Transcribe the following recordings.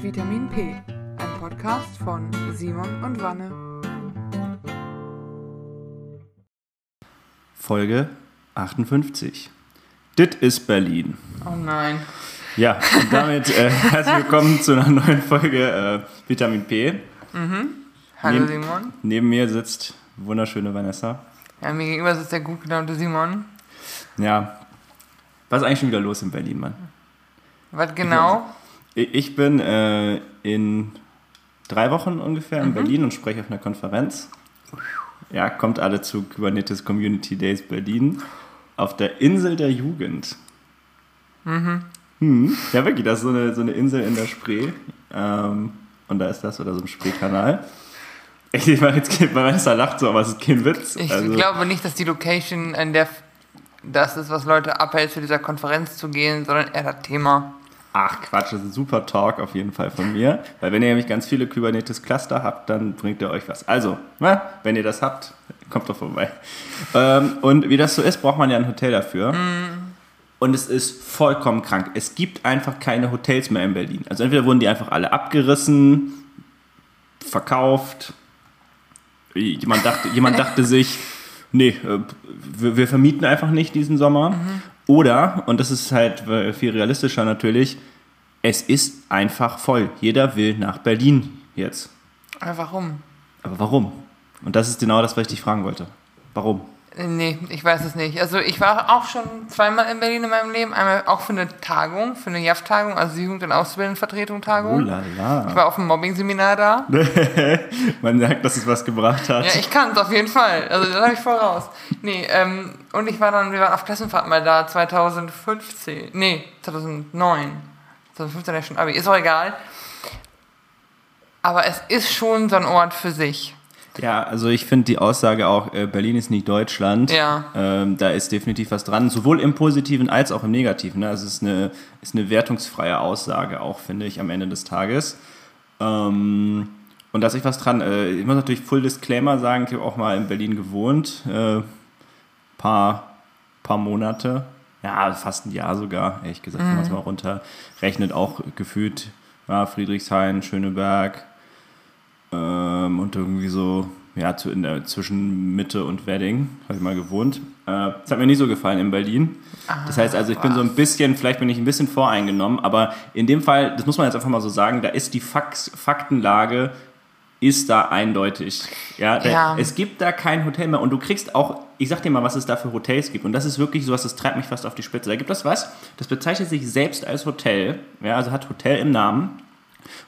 Vitamin P, ein Podcast von Simon und Wanne. Folge 58. Dit ist Berlin. Oh nein. Ja, und damit äh, herzlich willkommen zu einer neuen Folge äh, Vitamin P. Hallo Neben- Simon. Neben mir sitzt wunderschöne Vanessa. Ja, mir gegenüber sitzt der gut gelaunte Simon. Ja, was ist eigentlich schon wieder los in Berlin, Mann? Was genau? Ich bin äh, in drei Wochen ungefähr in Berlin und spreche auf einer Konferenz. Ja, kommt alle zu Kubernetes Community Days Berlin auf der Insel der Jugend. Mhm. Ja, wirklich, das ist so eine, so eine Insel in der Spree. Ähm, und da ist das oder so ein Spreekanal. Ich meine, jetzt geht Vanessa lacht so, aber es ist kein Witz. Ich Also- glaube nicht, dass die Location, an der das ist, was Leute abhält, zu dieser Konferenz zu gehen, sondern eher das Thema. Ach Quatsch, das ist ein super Talk auf jeden Fall von mir. Weil wenn ihr nämlich ganz viele Kubernetes-Cluster habt, dann bringt ihr euch was. Also, na, wenn ihr das habt, kommt doch vorbei. Ähm, und wie das so ist, braucht man ja ein Hotel dafür. Und es ist vollkommen krank. Es gibt einfach keine Hotels mehr in Berlin. Also entweder wurden die einfach alle abgerissen, verkauft. Jemand dachte, jemand dachte sich, nee, äh, wir, wir vermieten einfach nicht diesen Sommer. Oder, und das ist halt äh, viel realistischer natürlich, es ist einfach voll. Jeder will nach Berlin jetzt. Aber warum? Aber warum? Und das ist genau das, was ich dich fragen wollte. Warum? Nee, ich weiß es nicht. Also ich war auch schon zweimal in Berlin in meinem Leben. Einmal auch für eine Tagung, für eine JAF-Tagung, also Jugend- und Ausbildendenvertretung-Tagung. Oh la Ich war auf dem Mobbing-Seminar da. Man sagt, dass es was gebracht hat. Ja, ich kann es auf jeden Fall. Also das habe ich voraus. Nee, ähm, und ich war dann, wir waren auf Klassenfahrt mal da 2015. Nee, 2009. 2015 ja schon Abi. Ist auch egal. Aber es ist schon so ein Ort für sich. Ja, also ich finde die Aussage auch, äh, Berlin ist nicht Deutschland. Ja. Ähm, da ist definitiv was dran, sowohl im Positiven als auch im Negativen. Ne? Also es ist eine, ist eine wertungsfreie Aussage auch, finde ich, am Ende des Tages. Ähm, und da ist echt was dran. Äh, ich muss natürlich Full Disclaimer sagen, ich habe auch mal in Berlin gewohnt. Äh, paar, paar Monate. Ja, fast ein Jahr sogar, ehrlich gesagt, wenn man es mal runterrechnet. Auch gefühlt ja, Friedrichshain, Schöneberg, ähm, und irgendwie so, ja, zu, in der, zwischen Mitte und Wedding habe ich mal gewohnt. Äh, das hat mir nicht so gefallen in Berlin. Das heißt also, ich bin so ein bisschen, vielleicht bin ich ein bisschen voreingenommen, aber in dem Fall, das muss man jetzt einfach mal so sagen, da ist die Fax, Faktenlage ist da eindeutig. Ja, da, Ja. Es gibt da kein Hotel mehr und du kriegst auch, ich sag dir mal, was es da für Hotels gibt und das ist wirklich sowas, das treibt mich fast auf die Spitze. Da gibt es was, das bezeichnet sich selbst als Hotel, ja, also hat Hotel im Namen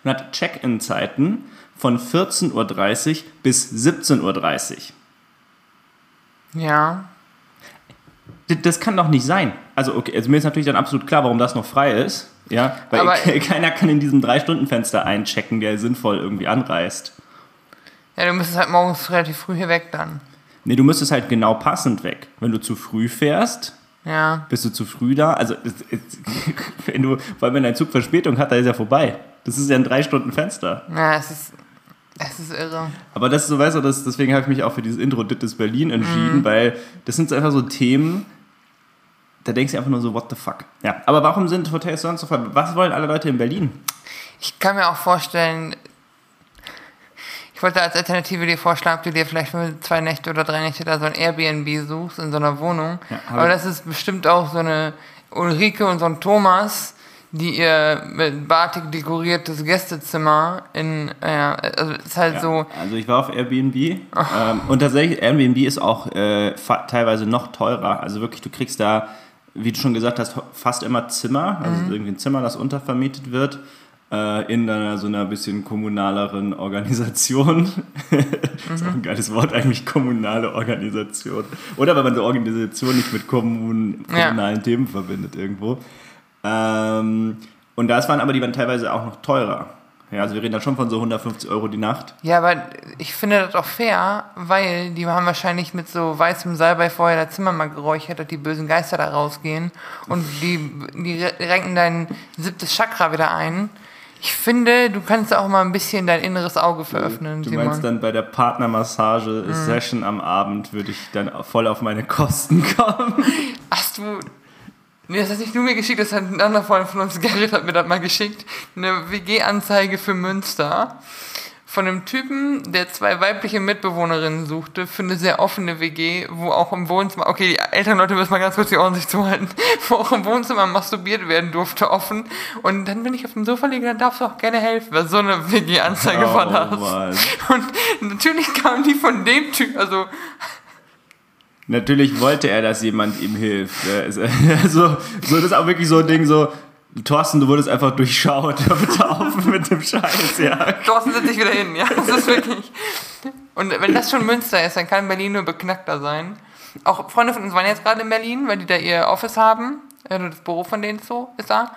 und hat Check-in-Zeiten von 14.30 Uhr bis 17.30 Uhr. Ja. Das kann doch nicht sein. Also, okay, also mir ist natürlich dann absolut klar, warum das noch frei ist. Ja, weil Aber- keiner kann in diesem Drei-Stunden-Fenster einchecken, der sinnvoll irgendwie anreist. Ja, du müsstest halt morgens relativ früh hier weg dann. Nee, du müsstest halt genau passend weg. Wenn du zu früh fährst, Ja. bist du zu früh da. Also, wenn du, vor allem wenn dein Zug Verspätung hat, dann ist er vorbei. Das ist ja ein Drei-Stunden-Fenster. Ja, es ist, es ist irre. Aber das ist so, weißt du, das, deswegen habe ich mich auch für dieses Intro Dit ist Berlin entschieden, weil das sind einfach so Themen, da denkst du einfach nur so, what the fuck. Ja, aber warum sind Hotels sonst so voll? Was wollen alle Leute in Berlin? Ich kann mir auch vorstellen, ich wollte als Alternative dir vorschlagen, ob du dir vielleicht für zwei Nächte oder drei Nächte da so ein Airbnb suchst in so einer Wohnung. Ja, Aber das ist bestimmt auch so eine Ulrike und so ein Thomas, die ihr mit Batik dekoriertes Gästezimmer in, ja, also es ist halt Ja, so, Also ich war auf Airbnb ähm, und tatsächlich, Airbnb ist auch äh, teilweise noch teurer. Also wirklich, du kriegst da, wie du schon gesagt hast, fast immer Zimmer, also irgendwie ein Zimmer, das untervermietet wird. Äh, In einer, so einer bisschen kommunaleren Organisation. ist auch ein geiles Wort eigentlich, kommunale Organisation. Oder wenn man so Organisation nicht mit kommun Ja. kommunalen Themen verbindet irgendwo. Ähm, und das waren aber, die waren teilweise auch noch teurer. Ja, also wir reden da schon von so 150 Euro die Nacht. ja, aber ich finde das auch fair, weil die haben wahrscheinlich mit so weißem Salbei vorher das Zimmer mal geräuchert, dass die bösen Geister da rausgehen und die, die renken dein siebtes Chakra wieder ein. Ich finde, du kannst auch mal ein bisschen dein inneres Auge veröffnen, Du Simon. meinst dann bei der Partnermassage-Session am Abend würde ich dann voll auf meine Kosten kommen. Hast du Nee, das hast nicht du mir geschickt, das hat ein anderer Freund von uns, Gerrit, hat mir das mal geschickt. Eine WG-Anzeige für Münster. Von einem Typen, der zwei weibliche Mitbewohnerinnen suchte für eine sehr offene WG, wo auch im Wohnzimmer, okay, die älteren Leute müssen mal ganz kurz die Ohren sich zuhalten, wo auch im Wohnzimmer masturbiert werden durfte, offen. Und dann bin ich auf dem Sofa liegen, dann darfst du auch gerne helfen, weil so eine WG-Anzeige Oh, war das. Mann. Und natürlich kam die von dem Typ, also Natürlich wollte er, dass jemand ihm hilft. Also, so, das ist auch wirklich so ein Ding, so, Thorsten, du wurdest einfach durchschaut. Hör bitte auf mit dem Scheiß, ja. Thorsten setzt sich wieder hin, ja. Das ist wirklich. Und wenn das schon Münster ist, dann kann Berlin nur beknackter sein. Auch Freunde von uns waren jetzt gerade in Berlin, weil die da ihr Office haben. Also das Büro von denen so ist da.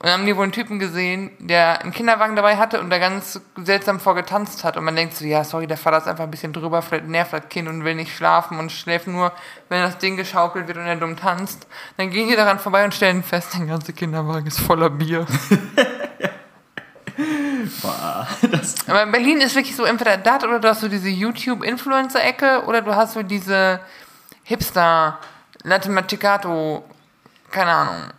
Und dann haben die wohl einen Typen gesehen, der einen Kinderwagen dabei hatte und da ganz seltsam vorgetanzt hat. Und man denkt so, ja, sorry, der Vater ist einfach ein bisschen drüber, vielleicht nervt das Kind und will nicht schlafen und schläft nur, wenn das Ding geschaukelt wird und er dumm tanzt. Dann gehen die daran vorbei und stellen fest, der ganze Kinderwagen ist voller Bier. Aber in Berlin ist wirklich so entweder das oder du hast so diese YouTube-Influencer-Ecke oder du hast so diese Hipster, Latematicato, keine Ahnung.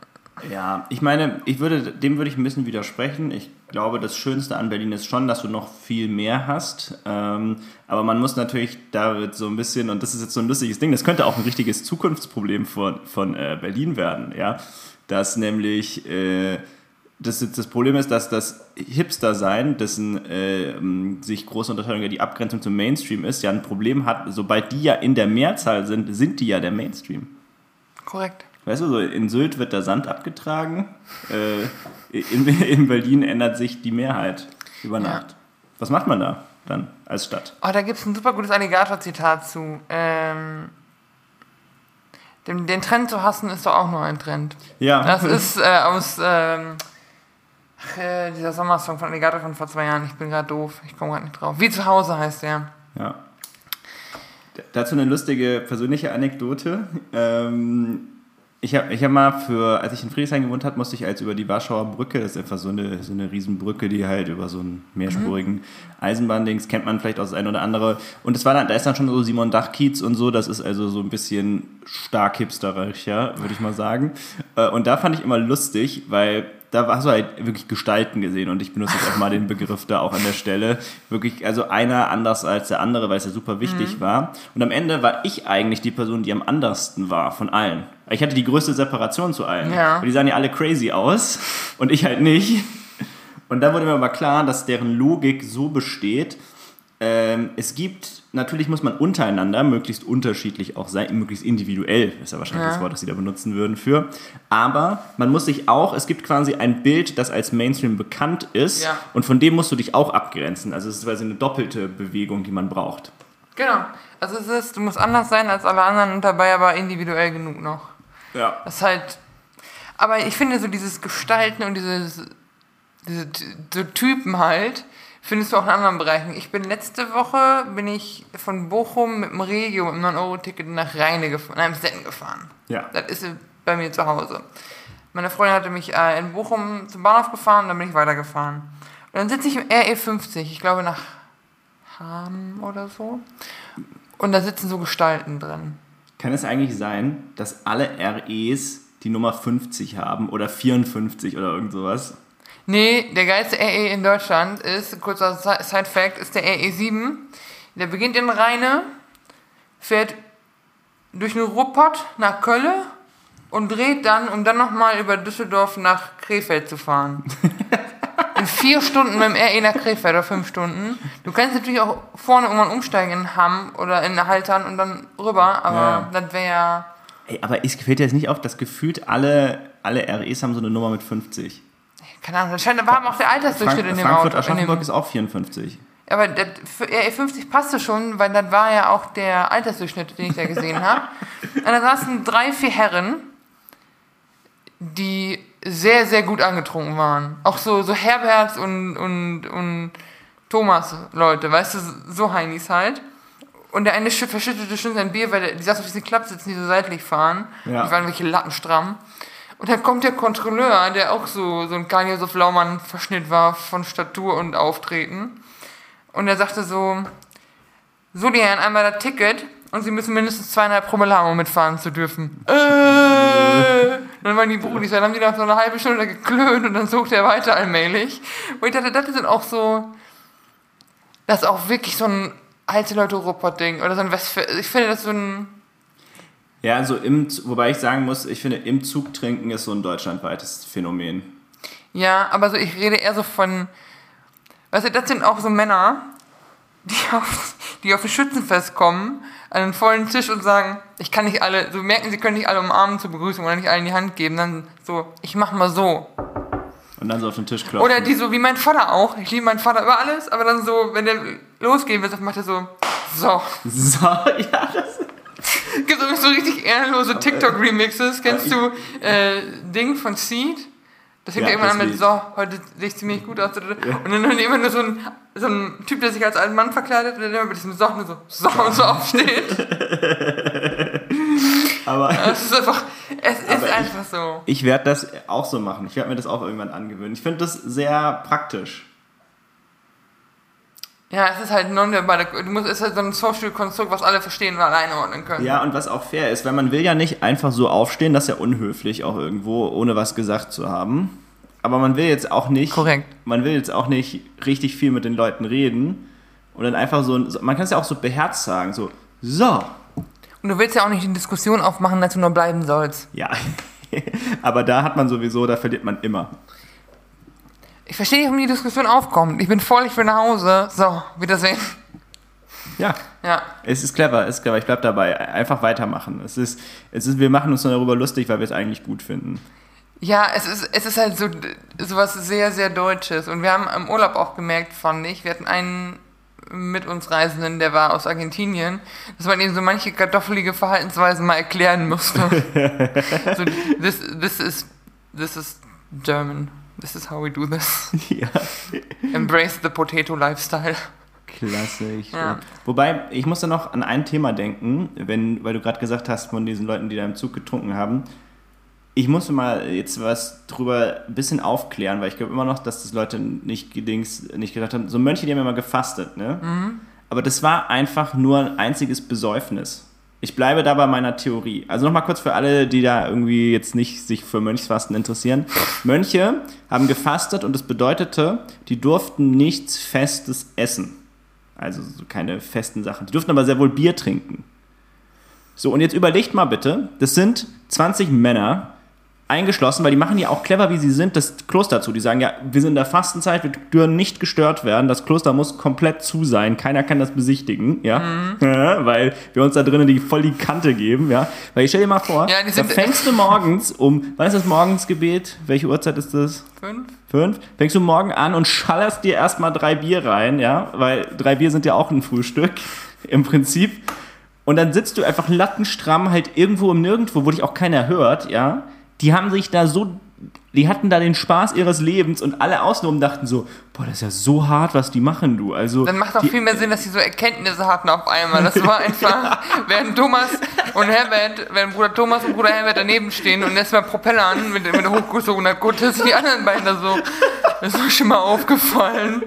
Ja, ich meine, ich würde, dem würde ich ein bisschen widersprechen. Ich glaube, das Schönste an Berlin ist schon, dass du noch viel mehr hast. Ähm, aber man muss natürlich damit so ein bisschen, und das ist jetzt so ein lustiges Ding, das könnte auch ein richtiges Zukunftsproblem von, von äh, Berlin werden, ja. Dass nämlich äh, das, das Problem ist, dass das Hipster-Sein, dessen äh, sich große Unterscheidung ja die Abgrenzung zum Mainstream ist, ja ein Problem hat, sobald die ja in der Mehrzahl sind, sind die ja der Mainstream. Korrekt. Weißt du, so in Sylt wird der Sand abgetragen, äh, in, in Berlin ändert sich die Mehrheit über Nacht. Was macht man da dann als Stadt? Oh, da gibt es ein super gutes Alligator-Zitat zu. Ähm, den, den Trend zu hassen ist doch auch nur ein Trend. Ja, Das ist äh, aus ähm, äh, dieser Sommersong von Alligator von vor zwei Jahren. Ich bin gerade doof, ich komme gerade nicht drauf. Wie zu Hause heißt der. Ja. Dazu eine lustige persönliche Anekdote. Ähm, ich habe ich hab mal für, als ich in Friedrichshain gewohnt habe, musste ich als über die Warschauer Brücke, das ist einfach so eine, so eine Riesenbrücke, die halt über so einen mehrspurigen Eisenbahndings, kennt man vielleicht auch das eine oder andere. Und es war dann, da ist dann schon so Simon Dach-Kiez und so, das ist also so ein bisschen stark hipsterisch, ja, würde ich mal sagen. Äh, Und da fand ich immer lustig, weil da hast du halt wirklich Gestalten gesehen und ich benutze jetzt auch mal den Begriff da auch an der Stelle. Wirklich, also einer anders als der andere, weil es ja super wichtig war. Und am Ende war ich eigentlich die Person, die am andersten war von allen. Ich hatte die größte Separation zu allen. Ja. Und die sahen ja alle crazy aus und ich halt nicht. Und da wurde mir aber klar, dass deren Logik so besteht, ähm, es gibt, natürlich muss man untereinander möglichst unterschiedlich auch sein, möglichst individuell, ist ja wahrscheinlich Ja. das Wort, das sie da benutzen würden für. Aber man muss sich auch, es gibt quasi ein Bild, das als Mainstream bekannt ist Ja. und von dem musst du dich auch abgrenzen. Also es ist quasi eine doppelte Bewegung, die man braucht. Genau. Also es ist, du musst anders sein als alle anderen und dabei aber individuell genug noch. Ja. Das ist halt. Aber ich finde so dieses Gestalten und dieses, diese so Typen halt, findest du auch in anderen Bereichen. Ich bin letzte Woche, bin ich von Bochum mit dem Regio mit einem 9-Euro-Ticket nach Rheine gefahren, nein, Setten gefahren. Ja. Das ist bei mir zu Hause. Meine Freundin hatte mich äh, in Bochum zum Bahnhof gefahren und dann bin ich weitergefahren. Und dann sitze ich im RE50, ich glaube nach Hamm oder so. Und da sitzen so Gestalten drin. Kann es eigentlich sein, dass alle REs die Nummer 50 haben oder 54 oder irgend sowas? Nee, der geilste RE in Deutschland ist, kurzer Si- Side-Fact, ist der RE7. Der beginnt in Rheine, fährt durch den Ruhrpott nach Kölle und dreht dann, um dann nochmal über Düsseldorf nach Krefeld zu fahren. In vier Stunden mit dem RE nach Krefeld oder fünf Stunden. Du kannst natürlich auch vorne irgendwann umsteigen in Hamm oder in Haltern und dann rüber, aber Ja. das wäre ja. Ey, aber es gefällt dir jetzt nicht auf, dass gefühlt alle, alle REs haben so eine Nummer mit 50. Keine Ahnung, anscheinend war auch der Altersdurchschnitt in dem Frankfurt Auto. Aschaffenburg ist auch 54. Aber das, für RE50 passte schon, weil das war ja auch der Altersdurchschnitt, den ich da gesehen habe. Und da saßen drei, vier Herren, die sehr, sehr gut angetrunken waren. Auch so, so Herberts und, und, und Thomas-Leute, weißt du, so Heinis halt. Und der eine schü- verschüttete schon sein Bier, weil der, die saßen auf diesen Klappsitzen, die so seitlich fahren. Ja. Die waren welche Lattenstramm. Und dann kommt der Kontrolleur, der auch so, so ein Karl-Josef Laumann-Verschnitt war von Statur und Auftreten. Und er sagte so, so die Herren, einmal das Ticket und sie müssen mindestens zweieinhalb Promille um mitfahren zu dürfen. Äh, dann waren die Brudis, dann haben die noch so eine halbe Stunde geklönt und dann sucht er weiter allmählich. Und ich dachte, das sind auch so, das ist auch wirklich so ein alte Leute Ruppert-Ding oder so ein Westfäl Ich finde das so ein, Ja, also im, wobei ich sagen muss, ich finde, im Zug trinken ist so ein deutschlandweites Phänomen. ja, aber so, ich rede eher so von, weißt du, das sind auch so Männer, die auf, die auf ein Schützenfest kommen, an einen vollen Tisch und sagen, ich kann nicht alle, so merken, sie können nicht alle umarmen zur Begrüßung oder nicht allen die Hand geben, dann so, ich mach mal so. Und dann so auf den Tisch klopfen. Oder die so wie mein Vater auch. Ich liebe meinen Vater über alles, aber dann so, wenn der losgehen will, macht er so, so. So, ja, das Gibt es so richtig ehrenlose TikTok-Remixes. Kennst du äh, Ding von Seed? Das fängt Ja, ja, irgendwann an mit, so, heute sehe ich ziemlich gut aus. Und dann, immer nur so ein, so ein Typ, der sich als alten Mann verkleidet und dann immer mit diesem So nur so, so und so aufsteht. aber Es ist einfach, es ist Aber ich- einfach so. ich werde das auch so machen. Ich werde mir das auch irgendwann angewöhnen. Ich finde das sehr praktisch. Ja, es ist halt nonverbale, du musst, es ist halt so ein Social-Konstrukt, was alle verstehen und alle einordnen können. Ja, und was auch fair ist, weil man will ja nicht einfach so aufstehen, das ist ja unhöflich auch irgendwo, ohne was gesagt zu haben. Aber man will jetzt auch nicht, Korrekt. man will jetzt auch nicht richtig viel mit den Leuten reden und dann einfach so, so- man kann es ja auch so beherzt sagen, so, so, Und du willst ja auch nicht die Diskussion aufmachen, dass du nur bleiben sollst. ja. Aber da hat man sowieso, da verliert man immer. Verstehe nicht, warum die Diskussion aufkommt. Ich bin voll, ich will nach Hause. So, Wiedersehen. Ja, Ja. es ist clever, es ist clever, ich bleib dabei. Einfach weitermachen. Es ist, es ist, wir machen uns nur darüber lustig, weil wir es eigentlich gut finden. Ja, es ist, es ist halt so sowas sehr, sehr Deutsches. Und wir haben im Urlaub auch gemerkt, fand ich, wir hatten einen mit uns Reisenden, der war aus Argentinien, dass man eben so manche kartoffelige Verhaltensweisen mal erklären musste. so, this, this is this is German. This is how we do this. ja. Embrace the potato lifestyle. Klassisch. Ja. Wobei, ich musste noch an ein Thema denken, wenn, weil du gerade gesagt hast, von diesen Leuten, die da im Zug getrunken haben. Ich musste mal jetzt was drüber ein bisschen aufklären, weil ich glaube immer noch, dass das Leute nicht, gedings, nicht gedacht haben. So Mönche, die haben immer gefastet, ne? Aber das war einfach nur ein einziges Besäufnis. Ich bleibe da bei meiner Theorie. Also nochmal kurz für alle, die da irgendwie jetzt nicht sich für Mönchsfasten interessieren. Mönche haben gefastet und das bedeutete, die durften nichts Festes essen. Also so keine festen Sachen. Die durften aber sehr wohl Bier trinken. So, und jetzt überlegt mal bitte, das sind 20 Männer eingeschlossen, weil die machen ja auch clever, wie sie sind, das Kloster zu. Die sagen ja, wir sind in der Fastenzeit, wir dürfen nicht gestört werden, das Kloster muss komplett zu sein, keiner kann das besichtigen, ja, Ja, weil wir uns da drinnen die voll die Kante geben, ja. Weil ich stell dir mal vor, Ja, da fängst du morgens um, wann ist das Morgensgebet? Welche Uhrzeit ist das? Fünf? Fünf? Fängst du morgen an und schallerst dir erstmal drei Bier rein, ja, weil drei Bier sind ja auch ein Frühstück im Prinzip. Und dann sitzt du einfach lattenstramm halt irgendwo im Nirgendwo, wo dich auch keiner hört, ja. Die haben sich da so, die hatten da den Spaß ihres Lebens und alle außenrum dachten so, boah, das ist ja so hart, was die machen, du. Also, Dann macht auch viel mehr Sinn, dass sie so Erkenntnisse hatten auf einmal. Das war einfach, während Thomas und Herbert, während Bruder Thomas und Bruder Herbert daneben stehen und erstmal Propeller an mit, mit der hochgezogenen Kutte, sind die anderen beiden da so, das ist mir schon mal aufgefallen.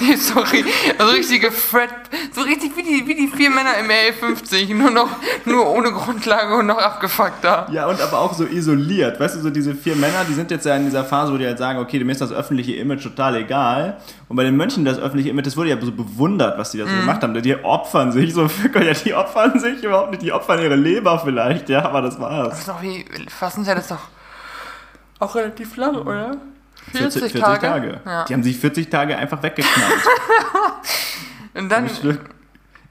Nee, sorry. Also richtige Fred, so richtig wie die, wie die vier Männer im RE50, nur noch, nur ohne Grundlage und noch abgefuckter. Ja, und aber auch so isoliert. Weißt du, so diese vier Männer, die sind jetzt ja in dieser Phase, wo die halt sagen, okay, mir ist das öffentliche Image total egal. Und bei den Mönchen das öffentliche Image, das wurde ja so bewundert, was die da so gemacht haben. Die opfern sich so, ja, die opfern sich überhaupt nicht, die opfern ihre Leber vielleicht, ja, aber das Das war's. ist doch wie, Fastenzeit ist doch auch relativ lang, oder? 40, 40 Tage. Ja. Die haben sich 40 Tage einfach weggeknallt. Und dann,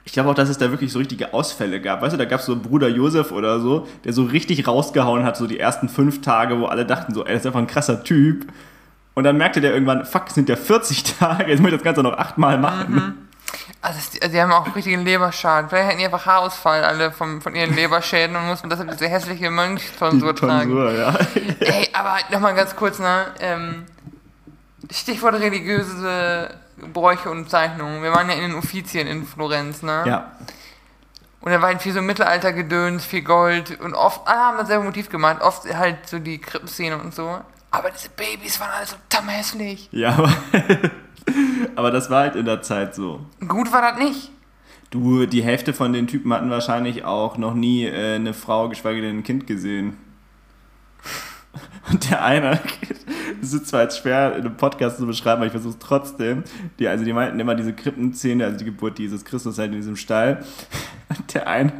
Ich glaube auch, dass es da wirklich so richtige Ausfälle gab. Weißt du, da gab es so einen Bruder Josef oder so, der so richtig rausgehauen hat, so die ersten fünf Tage, wo alle dachten so, ey, das ist einfach ein krasser Typ. Und dann merkte der irgendwann, fuck, es sind ja 40 Tage, jetzt muss ich das Ganze noch achtmal machen. es- also die haben auch richtigen Leberschaden. Vielleicht hätten die einfach Haarausfall alle vom, von ihren Leberschäden und mussten deshalb diese hässliche Mönchstonsur tragen. Tonsur, ja. Ey, aber nochmal ganz kurz, ne? Ähm, Stichwort religiöse Bräuche und Zeichnungen. Wir waren ja in den Uffizien in Florenz, ne? ja. Und da war halt viel so Mittelaltergedöns, viel Gold und oft, alle haben dasselbe Motiv gemacht, oft halt so die Krippenszene und so. Aber diese Babys waren alle so hässlich. Ja, aber, aber das war halt in der Zeit so. Gut war das nicht. Du, die Hälfte von den Typen hatten wahrscheinlich auch noch nie äh, eine Frau, geschweige denn ein Kind gesehen. Und der eine, das ist zwar jetzt schwer in einem Podcast zu beschreiben, aber ich versuche es trotzdem. Die, also die meinten immer diese Krippenszene, also die Geburt dieses Christus halt in diesem Stall. Und der eine,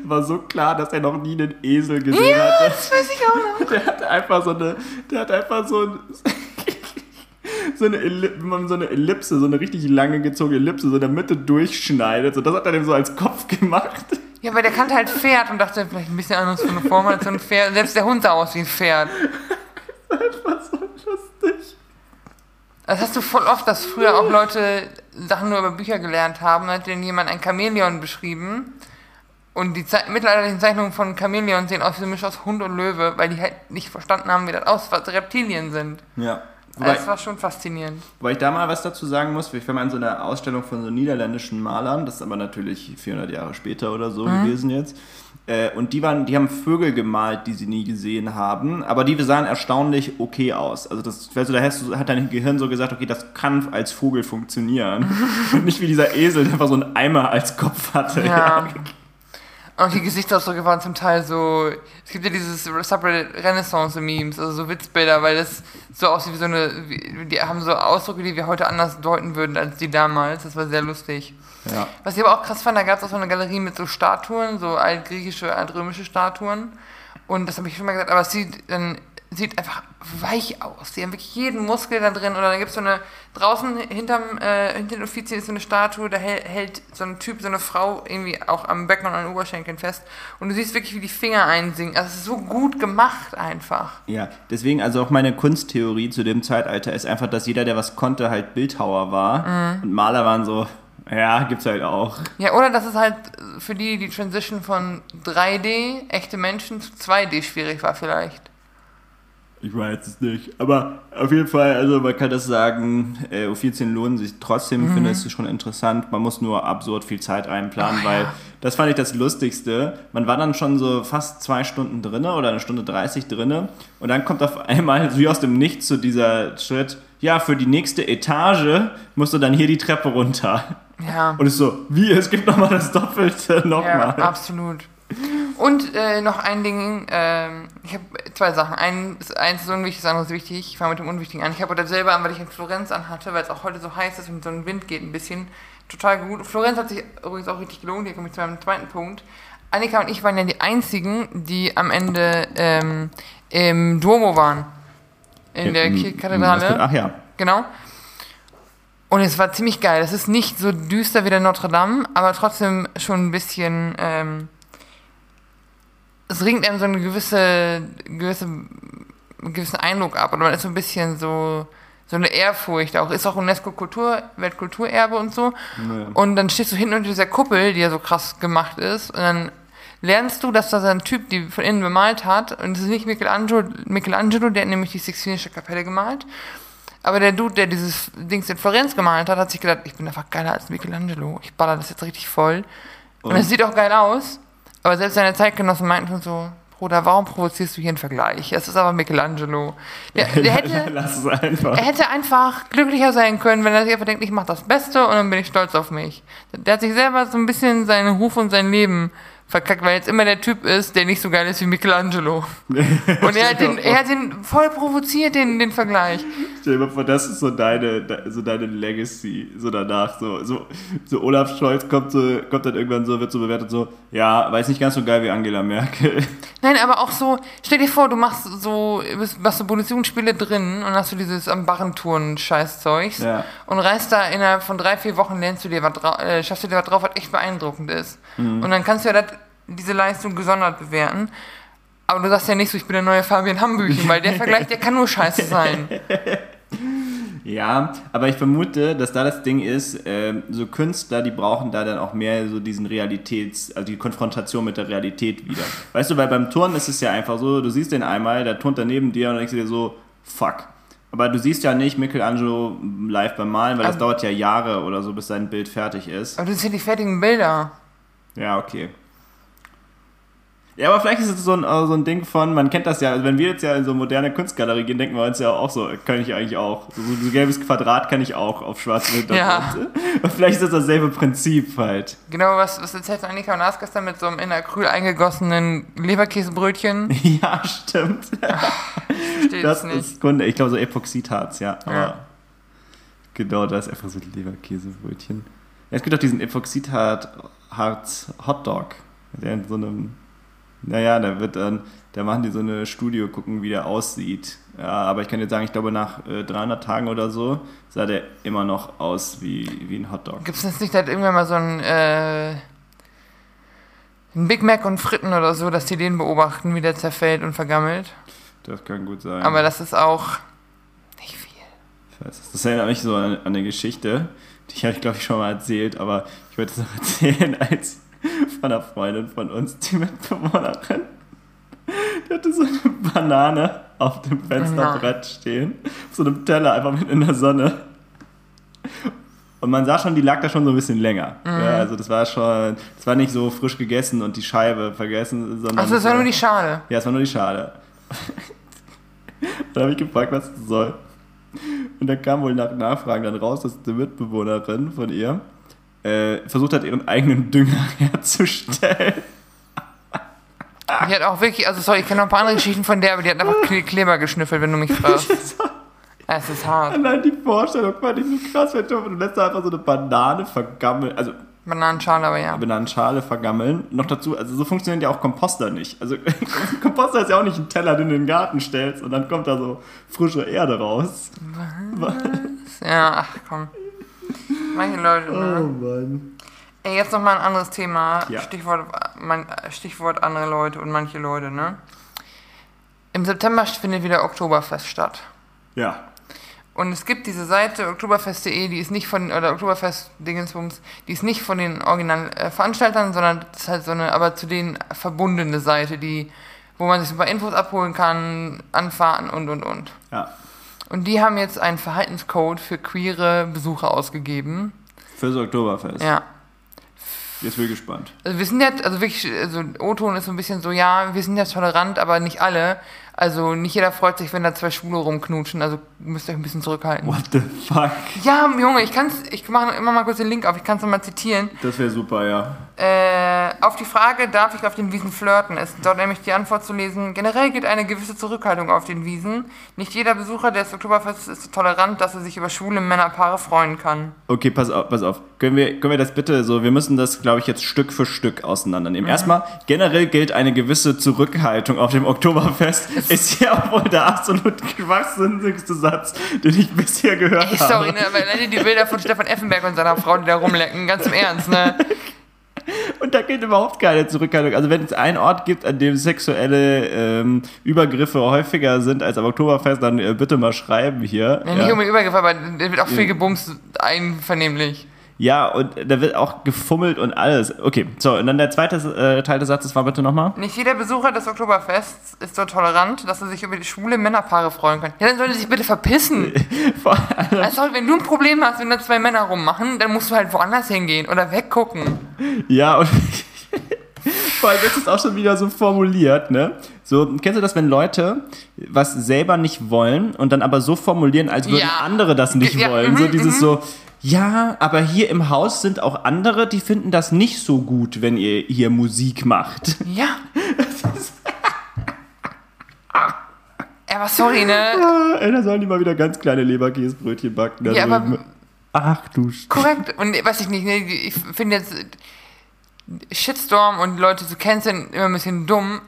der war so klar, dass er noch nie einen Esel gesehen Ja, hatte. das weiß ich auch noch. Der hatte einfach so eine, der hat einfach so ein, so eine, Elli- wenn man so eine Ellipse, so eine richtig lange gezogene Ellipse so in der Mitte durchschneidet. So, das hat er dem so als Kopf gemacht. Ja, weil der kannte halt Pferd und dachte, vielleicht ein bisschen anders von der Form als so ein Pferd. Selbst der Hund sah aus wie ein Pferd. Einfach so lustig. Das hast du voll oft, dass früher auch Leute Sachen nur über Bücher gelernt haben. Da hat denen jemand ein Chamäleon beschrieben. Und die Ze mittelalterlichen Zeichnungen von Chamäleon sehen aus wie eine Mischung aus Hund und Löwe, weil die halt nicht verstanden haben, wie das aus, was Reptilien sind. Ja. Wobei, Das war schon faszinierend. wobei ich da mal was dazu sagen muss, ich war mal in so einer Ausstellung von so niederländischen Malern, das ist aber natürlich 400 Jahre später oder so gewesen jetzt. Äh, und die waren, die haben Vögel gemalt, die sie nie gesehen haben, aber die sahen erstaunlich okay aus. Also das, du, da hast du, hat dein Gehirn so gesagt, okay, das kann als Vogel funktionieren. und nicht wie dieser Esel, der einfach so einen Eimer als Kopf hatte. Ja. Und die Gesichtsausdrücke waren zum Teil so. Es gibt ja dieses Subreddit Renaissance-Memes, also so Witzbilder, weil das so aussieht wie so eine. Wie, die haben so Ausdrücke, die wir heute anders deuten würden als die damals. Das war sehr lustig. Ja. Was ich aber auch krass fand, da gab es auch so eine Galerie mit so Statuen, so altgriechische, altrömische Statuen. Und das habe ich schon mal gesagt, aber es sieht dann sieht einfach weich aus. Die haben wirklich jeden Muskel da drin. Oder dann gibt es so eine, draußen hinterm, äh, hinter den Offizien ist so eine Statue, da hält, hält so ein Typ, so eine Frau irgendwie auch am Becken und an den Oberschenkeln fest. Und du siehst wirklich, wie die Finger einsinken. Also es ist so gut gemacht einfach. Ja, deswegen, also auch meine Kunsttheorie zu dem Zeitalter ist einfach, dass jeder, der was konnte, halt Bildhauer war. Und Maler waren so, ja, gibt's halt auch. Ja, oder dass es halt für die die Transition von 3D, echte Menschen, zu 2D schwierig war vielleicht. Ich weiß es nicht. Aber auf jeden Fall, also man kann das sagen, äh, Offizien lohnen sich trotzdem, ich finde es schon interessant. Man muss nur absurd viel Zeit einplanen, Oh, weil ja. das fand ich das Lustigste. Man war dann schon so fast zwei Stunden drinne oder eine Stunde 30 drinne und dann kommt auf einmal wie aus dem Nichts so dieser Schritt, ja, für die nächste Etage musst du dann hier die Treppe runter. Ja. Und es ist so, wie, es gibt nochmal das Doppelte Ja, nochmal. absolut. Und äh, noch ein Ding, ähm, ich habe zwei Sachen. Ein, eins ist unwichtig, das andere ist wichtig. Ich fange mit dem Unwichtigen an. Ich habe heute selber an, weil ich in Florenz anhatte, weil es auch heute so heiß ist und so ein Wind geht ein bisschen. Total gut. Florenz hat sich übrigens auch richtig gelohnt. Hier komme ich zu meinem zweiten Punkt. Annika und ich waren ja die einzigen, die am Ende ähm, im Duomo waren. In der Im- im- Kirchenkathedrale. Ach ja. Genau. Und es war ziemlich geil. Es ist nicht so düster wie der Notre Dame, aber trotzdem schon ein bisschen. Ähm, es ringt einem so eine gewisse, gewisse, einen gewissen Eindruck ab. Oder man ist so ein bisschen so. So eine Ehrfurcht auch. Ist auch UNESCO Kultur, Weltkulturerbe und so. Ja. Und dann stehst du hinten unter dieser Kuppel, die ja so krass gemacht ist. Und dann lernst du, dass da so ein Typ, die von innen bemalt hat. Und es ist nicht Michelangelo, Michelangelo, der hat nämlich die Sixtinische Kapelle gemalt. Aber der Dude, der dieses Dings in Florenz gemalt hat, hat sich gedacht, ich bin einfach geiler als Michelangelo. Ich baller das jetzt richtig voll. Und? es sieht auch geil aus. Aber selbst seine Zeitgenossen meinten schon so, Bruder, warum provozierst du hier einen Vergleich? Es ist aber Michelangelo. Der, der hätte, Lass es einfach. er hätte einfach glücklicher sein können, wenn er sich einfach denkt, ich mache das Beste und dann bin ich stolz auf mich. Der hat sich selber so ein bisschen seinen Ruf und sein Leben verkackt, weil jetzt immer der Typ ist, der nicht so geil ist wie Michelangelo. Und er hat, den, er hat den voll provoziert, den, den Vergleich. Stell dir mal vor, das ist so deine, so deine Legacy, so danach. So, so, so Olaf Scholz kommt, so, kommt dann irgendwann so, wird so bewertet, so, ja, jetzt nicht ganz so geil wie Angela Merkel. Nein, aber auch so, stell dir vor, du machst so, bist, machst so Bundesjugendspiele drin und hast du dieses am Barrentouren Scheißzeugs Ja. und reist da innerhalb von drei, vier Wochen, lernst du dir was drauf, äh, schaffst du dir was drauf, was echt beeindruckend ist. Und dann kannst du ja dat, diese Leistung gesondert bewerten. Aber du sagst ja nicht so, ich bin der neue Fabian Hambüchen, weil der Vergleich, der kann nur scheiße sein. Ja, aber ich vermute, dass da das Ding ist, ähm, so Künstler, die brauchen da dann auch mehr so diesen Realitäts-, also die Konfrontation mit der Realität wieder. Weißt du, weil beim Turnen ist es ja einfach so, du siehst den einmal, der turnt daneben dir und dann denkst du dir so, fuck. Aber du siehst ja nicht Michelangelo live beim Malen, weil das Aber- dauert ja Jahre oder so, bis sein Bild fertig ist. Aber du siehst ja die fertigen Bilder. Ja, okay. Ja, aber vielleicht ist es so ein, äh, so ein Ding von, man kennt das ja, also wenn wir jetzt ja in so moderne Kunstgalerie gehen, denken wir uns ja auch so, kann ich eigentlich auch. So, so ein gelbes Quadrat kann ich auch auf schwarzem Hintergrund. Und vielleicht ist das dasselbe Prinzip halt. Genau, was, was erzählt Annika und Lars gestern mit so einem in Acryl eingegossenen Leberkäsebrötchen? Ja, stimmt. Verstehe Das nicht. ist Kunde, ich glaube so Epoxidharz, ja. Aber Ja. genau, da ist einfach so ein Leberkäsebrötchen. Ja, es gibt auch diesen Epoxidharz Hotdog, der in so einem, naja, da wird dann, da machen die so eine Studio, gucken, wie der aussieht. Ja, aber ich kann dir sagen, ich glaube nach äh, 300 Tagen oder so sah der immer noch aus wie, wie ein Hotdog. Gibt es jetzt nicht halt irgendwann mal so ein, äh, ein Big Mac und Fritten oder so, dass die den beobachten, wie der zerfällt und vergammelt? Das kann gut sein. Aber das ist auch nicht viel. Ich weiß, das erinnert mich so an, an eine Geschichte, die habe ich glaube ich schon mal erzählt, aber ich wollte es noch erzählen als von einer Freundin von uns, die Mitbewohnerin. Die hatte so eine Banane auf dem Fensterbrett stehen, auf so einem Teller einfach mit in der Sonne. Und man sah schon, die lag da schon so ein bisschen länger. Mhm. Ja, also das war schon, das war nicht so frisch gegessen und die Scheibe vergessen, sondern. Achso, das war nur die Schale. Ja, es war nur die Schale. dann habe ich gefragt, was das soll. Und dann kam wohl nach Nachfragen dann raus, dass die Mitbewohnerin von ihr äh, versucht hat, ihren eigenen Dünger herzustellen. Die hat auch wirklich, also sorry, ich kenne noch ein paar andere Geschichten von der, aber die hat einfach Kle Kleber geschnüffelt, wenn du mich fragst. Es ist hart. Allein die Vorstellung fand ich so krass, wenn du lässt einfach so eine Banane vergammeln, also Bananenschale, aber ja. Bananenschale vergammeln. Noch dazu, also so funktionieren ja auch Komposter nicht. Also Komposter ist ja auch nicht ein Teller, den du in den Garten stellst und dann kommt da so frische Erde raus. Ja, ach komm. Manche Leute, ne? Mann. Ey, jetzt nochmal ein anderes Thema. Ja. Stichwort, man, Stichwort andere Leute und manche Leute, ne? Im September findet wieder Oktoberfest statt. Ja. Und es gibt diese Seite oktoberfest.de, die ist nicht von, oder Oktoberfest-Dingensbums, die ist nicht von den originalen äh, Veranstaltern, sondern das ist halt so eine, aber zu denen verbundene Seite, die, wo man sich ein paar Infos abholen kann, Anfahrten und, und, und. Ja. Und die haben jetzt einen Verhaltenscode für queere Besucher ausgegeben. Fürs Oktoberfest. Ja. Jetzt bin ich gespannt. Also wir sind ja, also wirklich, also O-Ton ist so ein bisschen so, ja, wir sind ja tolerant, aber nicht alle. Also nicht jeder freut sich, wenn da zwei Schwule rumknutschen, also müsst ihr euch ein bisschen zurückhalten. What the fuck? Ja, Junge, ich kann's, ich mache immer mal kurz den Link auf, ich kann es nochmal zitieren. Das wäre super, ja. Äh, auf die Frage, darf ich auf den Wiesen flirten, ist dort nämlich die Antwort zu lesen, generell gilt eine gewisse Zurückhaltung auf den Wiesen. Nicht jeder Besucher des Oktoberfestes ist so tolerant, dass er sich über schwule Männerpaare freuen kann. Okay, pass auf, pass auf. Können wir, können wir das bitte so, wir müssen das, glaube ich, jetzt Stück für Stück auseinandernehmen. Erstmal, generell gilt eine gewisse Zurückhaltung auf dem Oktoberfest. Ist ja wohl der absolut schwachsinnigste Satz, den ich bisher gehört Ey, habe. sorry, ne, aber die Bilder von Stefan Effenberg und seiner Frau, die da rumlecken, ganz im Ernst, ne? Und da gilt überhaupt keine Zurückhaltung. Also wenn es einen Ort gibt, an dem sexuelle ähm, Übergriffe häufiger sind als am Oktoberfest, dann äh, bitte mal schreiben hier. Ja, nicht um den Übergriff, aber da wird auch viel gebumst einvernehmlich. Ja, und da wird auch gefummelt und alles. Okay, so, und dann der zweite äh, Teil des Satzes war bitte nochmal. Nicht jeder Besucher des Oktoberfests ist so tolerant, dass er sich über die schwule Männerpaare freuen kann. Ja, dann sollen die sich bitte verpissen. Vor allem- Also, wenn du ein Problem hast, wenn da zwei Männer rummachen, dann musst du halt woanders hingehen oder weggucken. Ja, und vor allem ist es auch schon wieder so formuliert, ne? So, kennst du das, wenn Leute was selber nicht wollen und dann aber so formulieren, als würden Ja. andere das nicht Ja, wollen? mhm, So dieses so, ja, aber hier im Haus sind auch andere, die finden das nicht so gut, wenn ihr hier Musik macht. Ja. Ja, aber sorry, ne? Ah, Ey, da sollen die mal wieder ganz kleine Leberkäsebrötchen backen. Ja, aber- drüben. Ach du Sch Korrekt. Und weiß ich nicht, ne? Ich finde jetzt Shitstorm und Leute zu canceln immer ein bisschen dumm.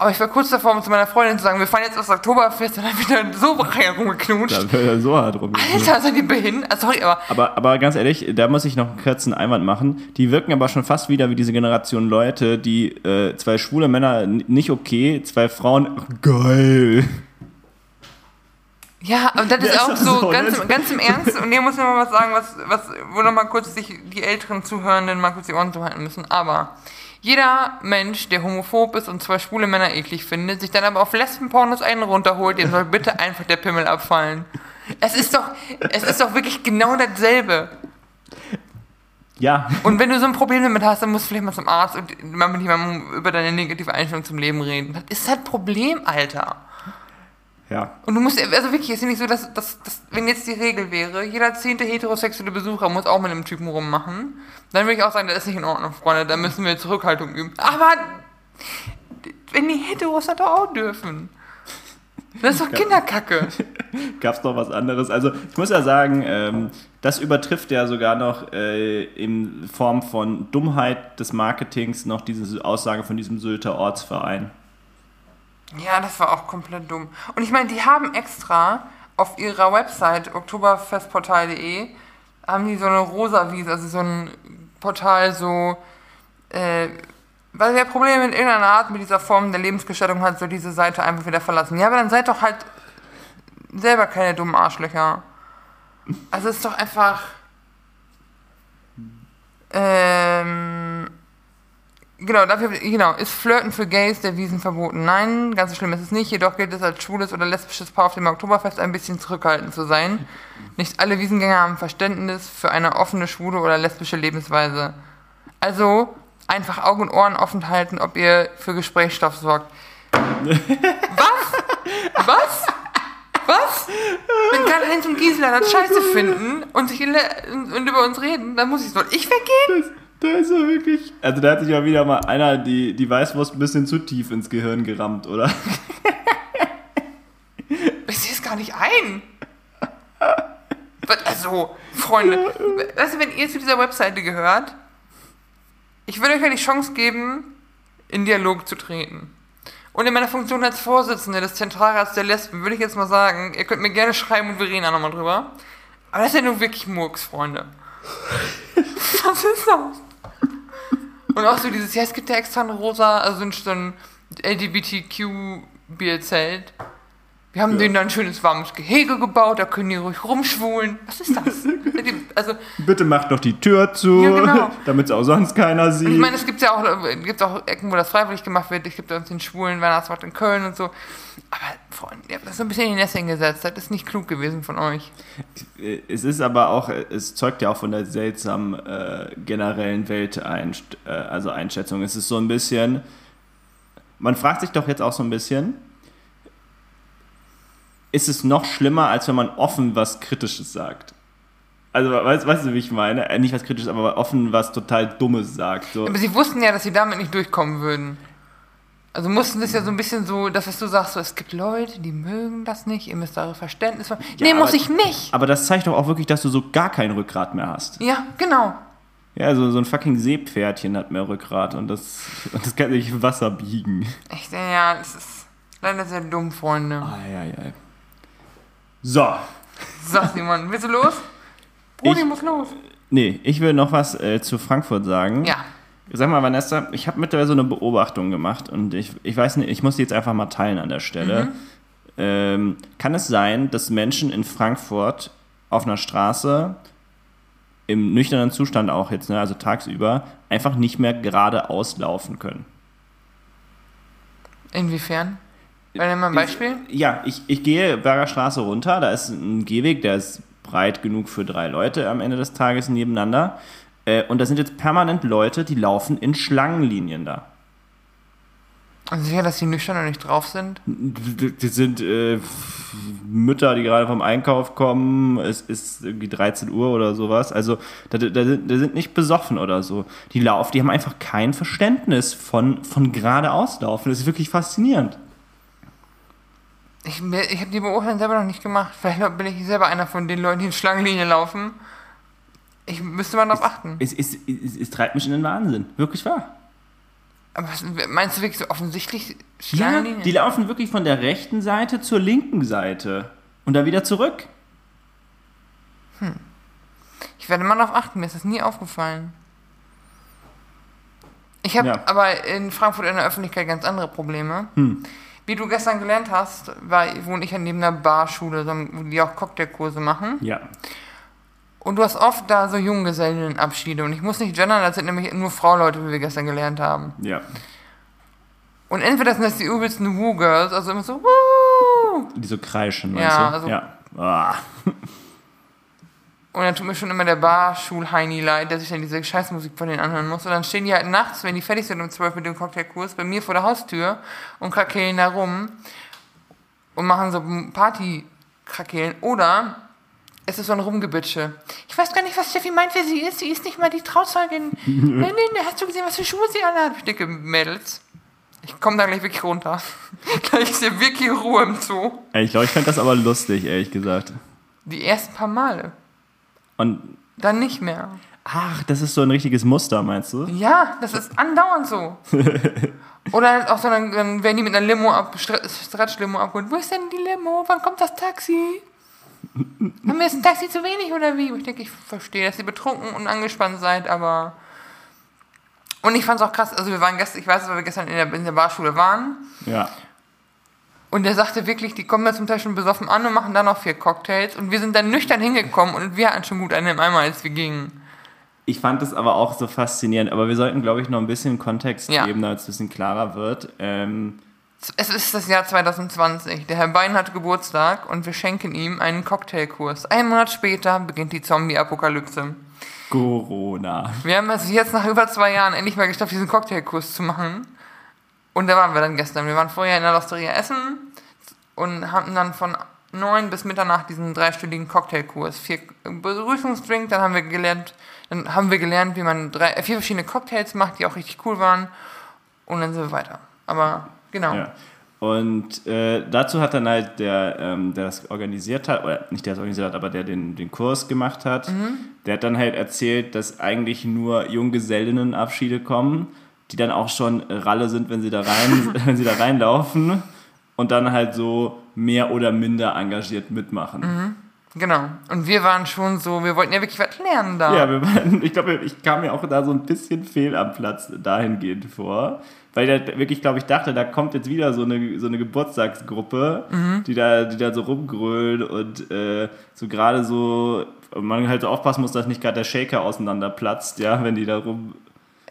Aber ich war kurz davor, um zu meiner Freundin zu sagen, wir fahren jetzt aufs Oktoberfest und dann wieder so rumgeknutscht. Da wird er so hart rum. Alter, sind die behindert? Ah, Sorry, aber Aber, aber ganz ehrlich, da muss ich noch einen kurzen Einwand machen. Die wirken aber schon fast wieder wie diese Generation Leute, die äh, zwei schwule Männer nicht okay, zwei Frauen geil. Ja, aber das Ja, ist ist auch doch so, so, ganz, im- ganz im Ernst. Und hier muss ich mal was sagen, was, was, wo noch mal kurz sich die älteren Zuhörenden mal kurz die Ohren zuhalten müssen. Aber jeder Mensch, der homophob ist und zwei schwule Männer eklig findet, sich dann aber auf Lesbenpornos einen runterholt, dem soll bitte einfach der Pimmel abfallen. Es ist doch, es ist doch wirklich genau dasselbe. Ja. Und wenn du so ein Problem damit hast, dann musst du vielleicht mal zum Arzt und mal mit jemandem über deine negative Einstellung zum Leben reden. Das ist halt Problem, Alter. Ja. Und du musst, also wirklich, es ist ja nicht so, dass, dass, dass, wenn jetzt die Regel wäre, jeder zehnte heterosexuelle Besucher muss auch mit einem Typen rummachen, dann würde ich auch sagen, das ist nicht in Ordnung, Freunde, da müssen wir Zurückhaltung üben. Aber, wenn die Heteros das doch auch dürfen. Das ist doch Kinderkacke. Gab es noch was anderes? Also ich muss ja sagen, ähm, das übertrifft ja sogar noch äh, in Form von Dummheit des Marketings noch diese Aussage von diesem Sylter Ortsverein. Ja, das war auch komplett dumm. Und ich meine, die haben extra auf ihrer Website oktoberfestportal.de haben die so eine rosa Wiese, also so ein Portal so, äh, weil wer Probleme in irgendeiner Art mit dieser Form der Lebensgestaltung hat, soll diese Seite einfach wieder verlassen. Ja, aber dann seid doch halt selber keine dummen Arschlöcher. Also es ist doch einfach. Ähm, genau, dafür, genau, ist Flirten für Gays der Wiesen verboten? Nein, ganz so schlimm ist es nicht. Jedoch gilt es als schwules oder lesbisches Paar auf dem Oktoberfest ein bisschen zurückhaltend zu sein. Nicht alle Wiesengänger haben Verständnis für eine offene, schwule oder lesbische Lebensweise. Also einfach Augen und Ohren offen halten, ob ihr für Gesprächsstoff sorgt. Was? Was? Was? Wenn Karl-Heinz und Gisela das scheiße finden und, sich und, über uns reden, dann muss ich soll ich weggehen? Da ist er wirklich. Also da hat sich ja wieder mal einer die, die Weißwurst ein bisschen zu tief ins Gehirn gerammt, oder? Ich sehe es gar nicht ein. Also, Freunde, weißt du, wenn ihr zu dieser Webseite gehört, ich würde euch ja die Chance geben, in Dialog zu treten. Und in meiner Funktion als Vorsitzende des Zentralrats der Lesben würde ich jetzt mal sagen, ihr könnt mir gerne schreiben und wir reden auch nochmal drüber. Aber das ist ja nun wirklich Murks, Freunde. Was ist das? Und auch so dieses, ja, es gibt ja extra ein rosa, also so ein LGBTQ-Bierzelt. Wir haben Ja. denen da ein schönes warmes Gehege gebaut, da können die ruhig rumschwulen. Was ist das? also, Bitte macht doch die Tür zu, Ja, genau. damit es auch sonst keiner sieht. ich meine, es gibt ja auch, äh, gibt auch Ecken, wo das freiwillig gemacht wird. Es gibt uns den schwulen Weihnachtsmarkt in Köln und so. Aber, Freunde, ihr habt das so ein bisschen in die Nässe gesetzt. Das ist nicht klug gewesen von euch. Äh, Es ist aber auch, es zeugt ja auch von der seltsamen äh, generellen Welteinst äh, also Einschätzung. Es ist so ein bisschen, man fragt sich doch jetzt auch so ein bisschen, ist es noch schlimmer, als wenn man offen was Kritisches sagt? Also, weißt, weißt du, wie ich meine? Äh, nicht was Kritisches, aber offen was total Dummes sagt. So. Aber sie wussten ja, dass sie damit nicht durchkommen würden. Also mussten das ja so ein bisschen so, das, was du sagst, so, es gibt Leute, die mögen das nicht, ihr müsst eure Verständnis haben. nee, muss aber- ich nicht. Aber das zeigt doch auch wirklich, dass du so gar kein Rückgrat mehr hast. Ja, genau. Ja, so, so ein fucking Seepferdchen hat mehr Rückgrat und das, und das kann sich im Wasser biegen. Ich denke, ja, es ist leider sehr dumm, Freunde. Ai, ai, ai. So. Sag Simon, willst du los? Brudi Ich- muss los. Nee, ich will noch was äh, zu Frankfurt sagen. Ja. Sag mal, Vanessa, ich habe mittlerweile so eine Beobachtung gemacht und ich, ich weiß nicht, ich muss die jetzt einfach mal teilen an der Stelle. Ähm, kann es sein, dass Menschen in Frankfurt auf einer Straße im nüchternen Zustand auch jetzt, ne, also tagsüber, einfach nicht mehr geradeaus laufen können? Inwiefern? Weil mal ein Beispiel? Ja, ich, ich gehe Berger Straße runter, da ist ein Gehweg, der ist breit genug für drei Leute am Ende des Tages nebeneinander. Äh, und da sind jetzt permanent Leute, die laufen in Schlangenlinien da. Und sicher, dass die nüchtern und nicht drauf sind? Die sind äh, Mütter, die gerade vom Einkauf kommen. Es ist irgendwie 13 Uhr oder sowas. Also da, da, sind, da sind nicht besoffen oder so. Die laufen, die haben einfach kein Verständnis von, von geradeaus laufen. Das ist wirklich faszinierend. Ich, ich habe die Beobachtung selber noch nicht gemacht. Vielleicht bin ich selber einer von den Leuten, die in Schlangenlinie laufen. Ich müsste mal darauf achten. Es, es, es, es treibt mich in den Wahnsinn. Wirklich wahr. Aber was- meinst du wirklich so offensichtlich Ja, Schlangenlinie? die laufen wirklich von der rechten Seite zur linken Seite und dann wieder zurück. ich werde mal darauf achten, mir ist das nie aufgefallen. Ich habe Ja. aber in Frankfurt in der Öffentlichkeit ganz andere Probleme. Hm. Wie du gestern gelernt hast, war, wohne ich ja neben einer Barschule, wo die auch Cocktailkurse machen. Ja. Und du hast oft da so Junggesellenabschiede. Und ich muss nicht gendern, das sind nämlich nur Frauleute, wie wir gestern gelernt haben. Ja. Und entweder sind das die übelsten Woo-Girls, also immer so, Woo! Die so kreischen, meinst Ja, du? also- ja. Ah. Und dann tut mir schon immer der Barschul-Heini leid, der sich dann diese Scheißmusik von denen anhören muss. Und dann stehen die halt nachts, wenn die fertig sind um 12 mit dem Cocktailkurs, bei mir vor der Haustür und krakeln da rum und machen so Party-Krakeln. Oder es ist so ein Rumgebitsche. Ich weiß gar nicht, was Steffi meint, wer sie ist. Sie ist nicht mal die Trauzeugin. nein, nein, hast du gesehen, was für Schuhe sie anhat? Ich denke, Mädels. Ich komme da gleich wirklich runter. gleich ist hier wirklich Ruhe im Zoo. Ey, ich glaube, ich fand das aber lustig, ehrlich gesagt. Die ersten paar Male. Und, Dann nicht mehr. ach, das ist so ein richtiges Muster, meinst du? Ja, das ist andauernd so. Oder halt auch so, dann, dann werden die mit einer Limo ab, Stretch-Limo abgeholt. Wo ist denn die Limo? Wann kommt das Taxi? Haben wir jetzt ein Taxi zu wenig oder wie? Ich denke, ich verstehe, dass ihr betrunken und angespannt seid, aber. Und ich fand es auch krass, also wir waren gestern, ich weiß, weil wir gestern in der, in der Barschule waren. Ja. Und der sagte wirklich, die kommen da zum Teil schon besoffen an und machen dann noch vier Cocktails. Und wir sind dann nüchtern hingekommen und wir hatten schon gut einen im Eimer, als wir gingen. Ich fand es aber auch so faszinierend, aber wir sollten, glaube ich, noch ein bisschen Kontext Ja. geben, damit es ein bisschen klarer wird. Ähm, Es ist das Jahr 2020. Der Herr Bein hat Geburtstag und wir schenken ihm einen Cocktailkurs. Einen Monat später beginnt die Zombie-Apokalypse. Corona. Wir haben es jetzt nach über zwei Jahren endlich mal geschafft, diesen Cocktailkurs zu machen. Und da waren wir dann gestern. Wir waren vorher in der Losteria essen und hatten dann von 9 bis Mitternacht diesen dreistündigen Cocktailkurs. Vier Begrüßungsdrink, dann haben wir gelernt, dann haben wir gelernt, wie man drei, äh, vier verschiedene Cocktails macht, die auch richtig cool waren. Und dann sind wir weiter. Aber genau. Ja. Und äh, dazu hat dann halt der, ähm, der das organisiert hat, oder nicht der das organisiert hat, aber der den, den Kurs gemacht hat, Mhm. der hat dann halt erzählt, dass eigentlich nur Junggesellinnenabschiede kommen, die dann auch schon Ralle sind, wenn sie da rein, wenn sie da reinlaufen und dann halt so mehr oder minder engagiert mitmachen. Genau. Und wir waren schon so, wir wollten ja wirklich was lernen da. Ja, wir waren, ich glaube, ich kam mir auch da so ein bisschen fehl am Platz dahingehend vor. Weil ich da wirklich, glaube ich, dachte, da kommt jetzt wieder so eine, so eine Geburtstagsgruppe, die, da, die da so rumgrölt und äh, so gerade so, man halt so aufpassen muss, dass nicht gerade der Shaker auseinanderplatzt, ja, wenn die da rum,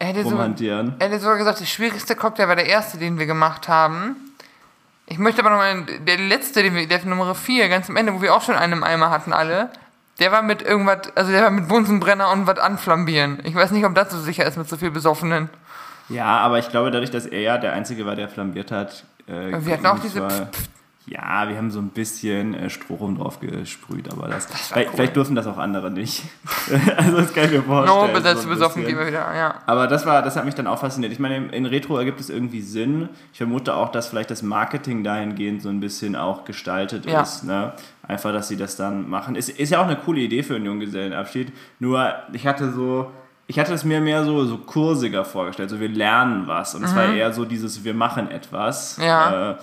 er hätte so, rumhantieren. er hätte sogar gesagt, der schwierigste Cocktail war der erste, den wir gemacht haben. Ich möchte aber nochmal, der letzte, den wir, der Nummer 4, ganz am Ende, wo wir auch schon einen im Eimer hatten alle, der war mit irgendwas, also der war mit Bunsenbrenner und was anflambieren. Ich weiß nicht, ob das so sicher ist mit so viel Besoffenen. Ja, aber ich glaube, dadurch, dass er ja der Einzige war, der flambiert hat. Äh, wir hatten auch diese Pf- Pf- Ja, wir haben so ein bisschen äh, Strohrum drauf gesprüht, aber das. war vielleicht, cool. vielleicht dürfen das auch andere nicht. also, das kann ich mir vorstellen. No, so besetzt ein besoffen gehen wir wieder, ja. Aber das war, das hat mich dann auch fasziniert. Ich meine, in- in Retro ergibt es irgendwie Sinn. Ich vermute auch, dass vielleicht das Marketing dahingehend so ein bisschen auch gestaltet Ja. ist. Ne? Einfach, dass sie das dann machen. Ist, ist ja auch eine coole Idee für einen Junggesellenabschied. Nur, ich hatte so, ich hatte es mir mehr so, so kursiger vorgestellt. So, wir lernen was. Und es war eher so dieses, wir machen etwas. Mhm. Ja. Äh,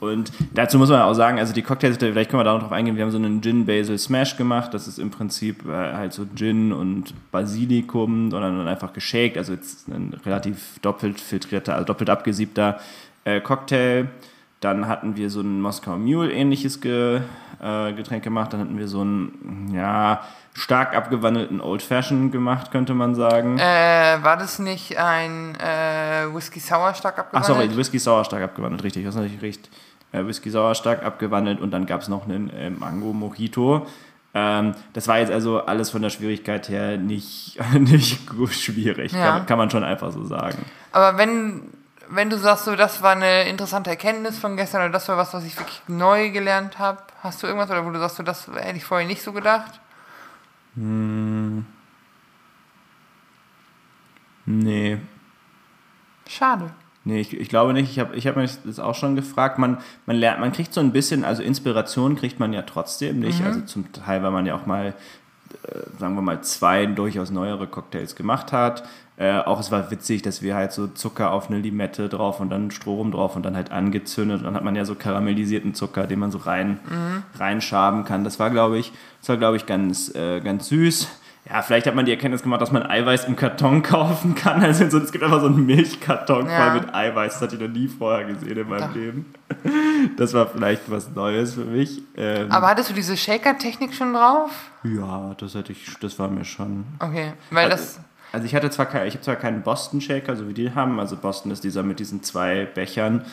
und dazu muss man auch sagen, also die Cocktails, vielleicht können wir da noch drauf eingehen, wir haben so einen Gin Basil Smash gemacht, das ist im Prinzip äh, halt so Gin und Basilikum und dann einfach geshakt, also jetzt ein relativ doppelt filtrierter, also doppelt abgesiebter äh, Cocktail. Dann hatten wir so ein Moskau Mule ähnliches Ge, äh, Getränk gemacht, dann hatten wir so einen, ja, stark abgewandelten Old Fashion gemacht, könnte man sagen. Äh, war das nicht ein äh, Whisky Sour stark Ach abgewandelt? sorry, Whisky Sauer stark abgewandelt, richtig, das ist natürlich richtig. Äh, Whisky Sauer stark abgewandelt und dann gab es noch einen äh, Mango Mojito. Ähm, das war jetzt also alles von der Schwierigkeit her nicht, nicht schwierig, Ja. kann, kann man schon einfach so sagen. Aber wenn, wenn du sagst, so, das war eine interessante Erkenntnis von gestern oder das war was, was ich wirklich neu gelernt habe, hast du irgendwas oder wo du sagst, so, das hätte ich vorher nicht so gedacht? Nee, Schade. Nee, ich, ich glaube nicht. Ich habe ich hab mich das auch schon gefragt. Man, man lernt, man kriegt so ein bisschen, also Inspiration kriegt man ja trotzdem nicht. Also zum Teil, weil man ja auch mal, sagen wir mal, zwei durchaus neuere Cocktails gemacht hat. Äh, auch es war witzig, dass wir halt so Zucker auf eine Limette drauf und dann Strohrum drauf und dann halt angezündet. Und dann hat man ja so karamellisierten Zucker, den man so rein, reinschaben kann. Das war, glaube ich, das war, glaube ich, ganz, äh, ganz süß. Ja, vielleicht hat man die Erkenntnis gemacht, dass man Eiweiß im Karton kaufen kann. Also so, es gibt einfach so einen Milchkarton Ja. voll mit Eiweiß. Das hatte ich noch nie vorher gesehen in meinem Doch. Leben. Das war vielleicht was Neues für mich. Ähm, Aber hattest du diese Shaker-Technik schon drauf? ja, das hatte ich, das war mir schon. Okay, weil das, Also ich hatte zwar kein, ich habe zwar keinen Boston Shaker, so wie die haben. Also Boston ist dieser mit diesen zwei Bechern,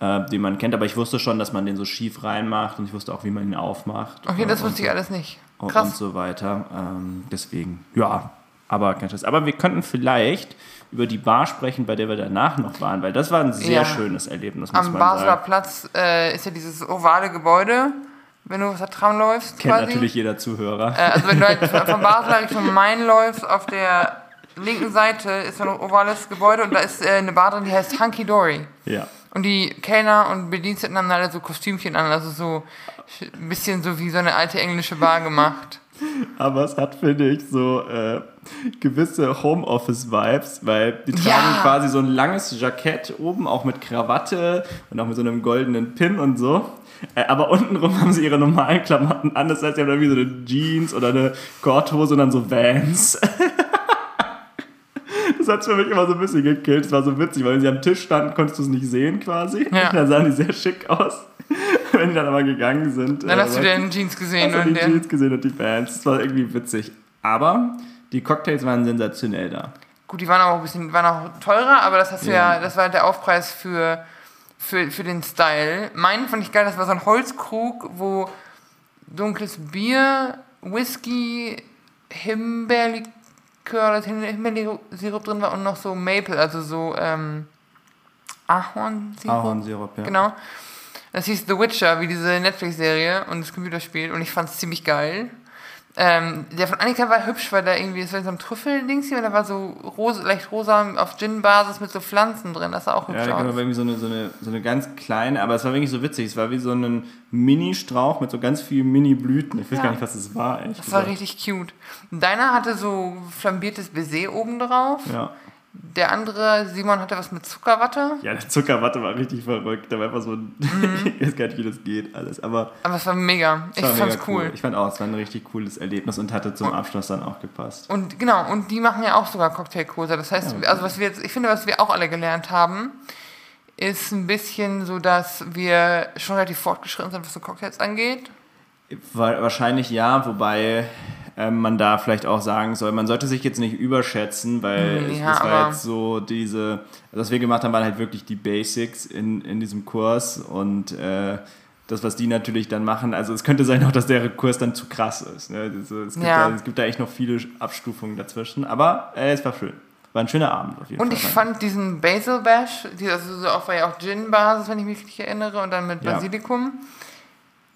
äh, die man kennt, aber ich wusste schon, dass man den so schief reinmacht und ich wusste auch, wie man ihn aufmacht. Okay, das wusste ich alles nicht. und, Krass. und so weiter. Ähm, deswegen, ja, aber kein Stress. Aber wir könnten vielleicht über die Bar sprechen, bei der wir danach noch waren, weil das war ein sehr Ja. schönes Erlebnis, Am Basler sagen. Platz äh, ist ja dieses ovale Gebäude, wenn du aus der Tram läufst. Kennt quasi. natürlich jeder Zuhörer. Äh, also wenn du halt von Basel Richtung Main läufst, auf der linken Seite ist so ein ovales Gebäude und da ist äh, eine Bar drin, die heißt Hunky Dory. Ja. Und die Kellner und Bediensteten haben alle so Kostümchen an, also so ein bisschen so wie so eine alte englische Bar gemacht. Aber es hat, finde ich, so äh, gewisse Homeoffice-Vibes, weil die tragen Ja. quasi so ein langes Jackett oben, auch mit Krawatte und auch mit so einem goldenen Pin und so. Äh, aber untenrum haben sie ihre normalen Klamotten an. Das heißt, sie haben irgendwie so eine Jeans oder eine Korthose und dann so Vans. Das hat für mich immer so ein bisschen gekillt. Das war so witzig, weil wenn sie am Tisch standen, konntest du es nicht sehen quasi. Ja. Dann sahen die sehr schick aus. Wenn die dann aber gegangen sind. Dann äh, hast du den Jeans gesehen Hast und die. Jeans gesehen und die Fans. Das war irgendwie witzig. Aber die Cocktails waren sensationell da. Gut, die waren auch ein bisschen, waren auch teurer, aber das hast ja, Ja. das war der Aufpreis für, für, für den Style. Meinen fand ich geil, das war so ein Holzkrug, wo dunkles Bier, Whisky, Himbeerlikör oder Himbeersirup drin war und noch so Maple, also so ähm, Ahornsirup. Ahornsirup, ja. Genau. Das hieß The Witcher, wie diese Netflix-Serie und das Computerspiel und ich fand es ziemlich geil. Ähm, der von Annika war hübsch, weil da irgendwie, das war so ein Trüffel-Dings hier und da war so rosa, leicht rosa auf Gin-Basis mit so Pflanzen drin. Das sah auch hübsch Ja, aus. war irgendwie so eine, so, eine, so eine ganz kleine, aber es war wirklich so witzig. Es war wie so ein Mini-Strauch mit so ganz vielen Mini-Blüten. Ich weiß Ja. gar nicht, was das war, ehrlich Das war gesagt. richtig cute. Deiner hatte so flambiertes Baiser oben drauf. Ja. Der andere, Simon, hatte was mit Zuckerwatte. ja, der Zuckerwatte war richtig verrückt. Da war einfach so ein. ich weiß gar nicht, wie das geht, alles. Aber Aber es war mega. Ich es war fand's mega cool. Ich fand auch, es war ein richtig cooles Erlebnis und hatte zum Abschluss dann auch gepasst. Und genau, und die machen ja auch sogar Cocktailkurse. Das heißt, Ja. also was wir jetzt, ich finde, was wir auch alle gelernt haben, ist ein bisschen so, dass wir schon relativ fortgeschritten sind, was so Cocktails angeht. Wa- Wahrscheinlich ja, wobei man da vielleicht auch sagen soll, man sollte sich jetzt nicht überschätzen, weil es, ja, das war jetzt so diese, also was wir gemacht haben, waren halt wirklich die Basics in, in diesem Kurs und äh, das, was die natürlich dann machen, also es könnte sein auch, dass der Kurs dann zu krass ist. Ne? Also, es, gibt Ja. da, es gibt da echt noch viele Abstufungen dazwischen, aber äh, es war schön. War ein schöner Abend auf jeden Und Fall. ich fand diesen Basil Bash, die, also so auch, war ja auch Gin-Basis, wenn ich mich richtig erinnere, und dann mit Ja. Basilikum.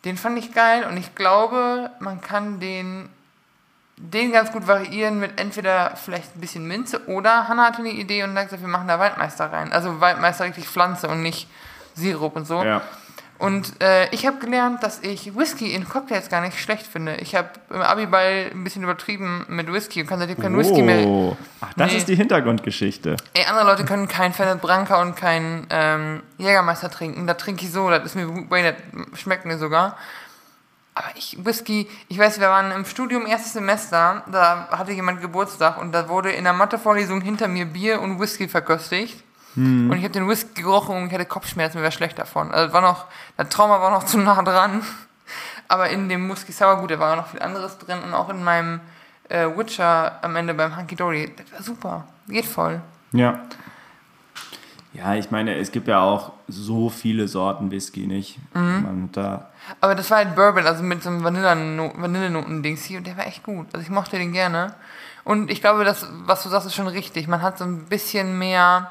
Den fand ich geil und ich glaube, man kann den, den ganz gut variieren mit entweder vielleicht ein bisschen Minze oder Hannah hatte eine Idee und hat gesagt, wir machen da Waldmeister rein. Also Waldmeister richtig Pflanze und nicht Sirup und so. ja. Und äh, ich habe gelernt, dass ich Whisky in Cocktails gar nicht schlecht finde. Ich habe im Abiball ein bisschen übertrieben mit Whisky und kann seitdem kein Whisky mehr. Oh. Ach, das Nee. ist die Hintergrundgeschichte. Ey, andere Leute können kein Fernet Branca und kein ähm, Jägermeister trinken. Da trinke ich so, das ist mir nett, schmeckt mir sogar. Aber ich, Whisky, ich weiß, wir waren im Studium erstes Semester, da hatte jemand Geburtstag und da wurde in der Mathevorlesung hinter mir Bier und Whisky verköstigt. Und ich habe den Whisky gerochen und ich hatte Kopfschmerzen, mir war schlecht davon. Also war noch, der Trauma war noch zu nah dran. Aber in dem Whisky Sour, gut, da war noch viel anderes drin und auch in meinem äh, Witcher am Ende beim Hunky Dory, das war super, geht voll. Ja. Ja, ich meine, es gibt ja auch so viele Sorten Whisky, nicht? Mhm. Man da, Aber das war halt Bourbon, also mit so einem Vanillenoten-Dings hier und der war echt gut. Also ich mochte den gerne. Und ich glaube, das, was du sagst, ist schon richtig. Man hat so ein bisschen mehr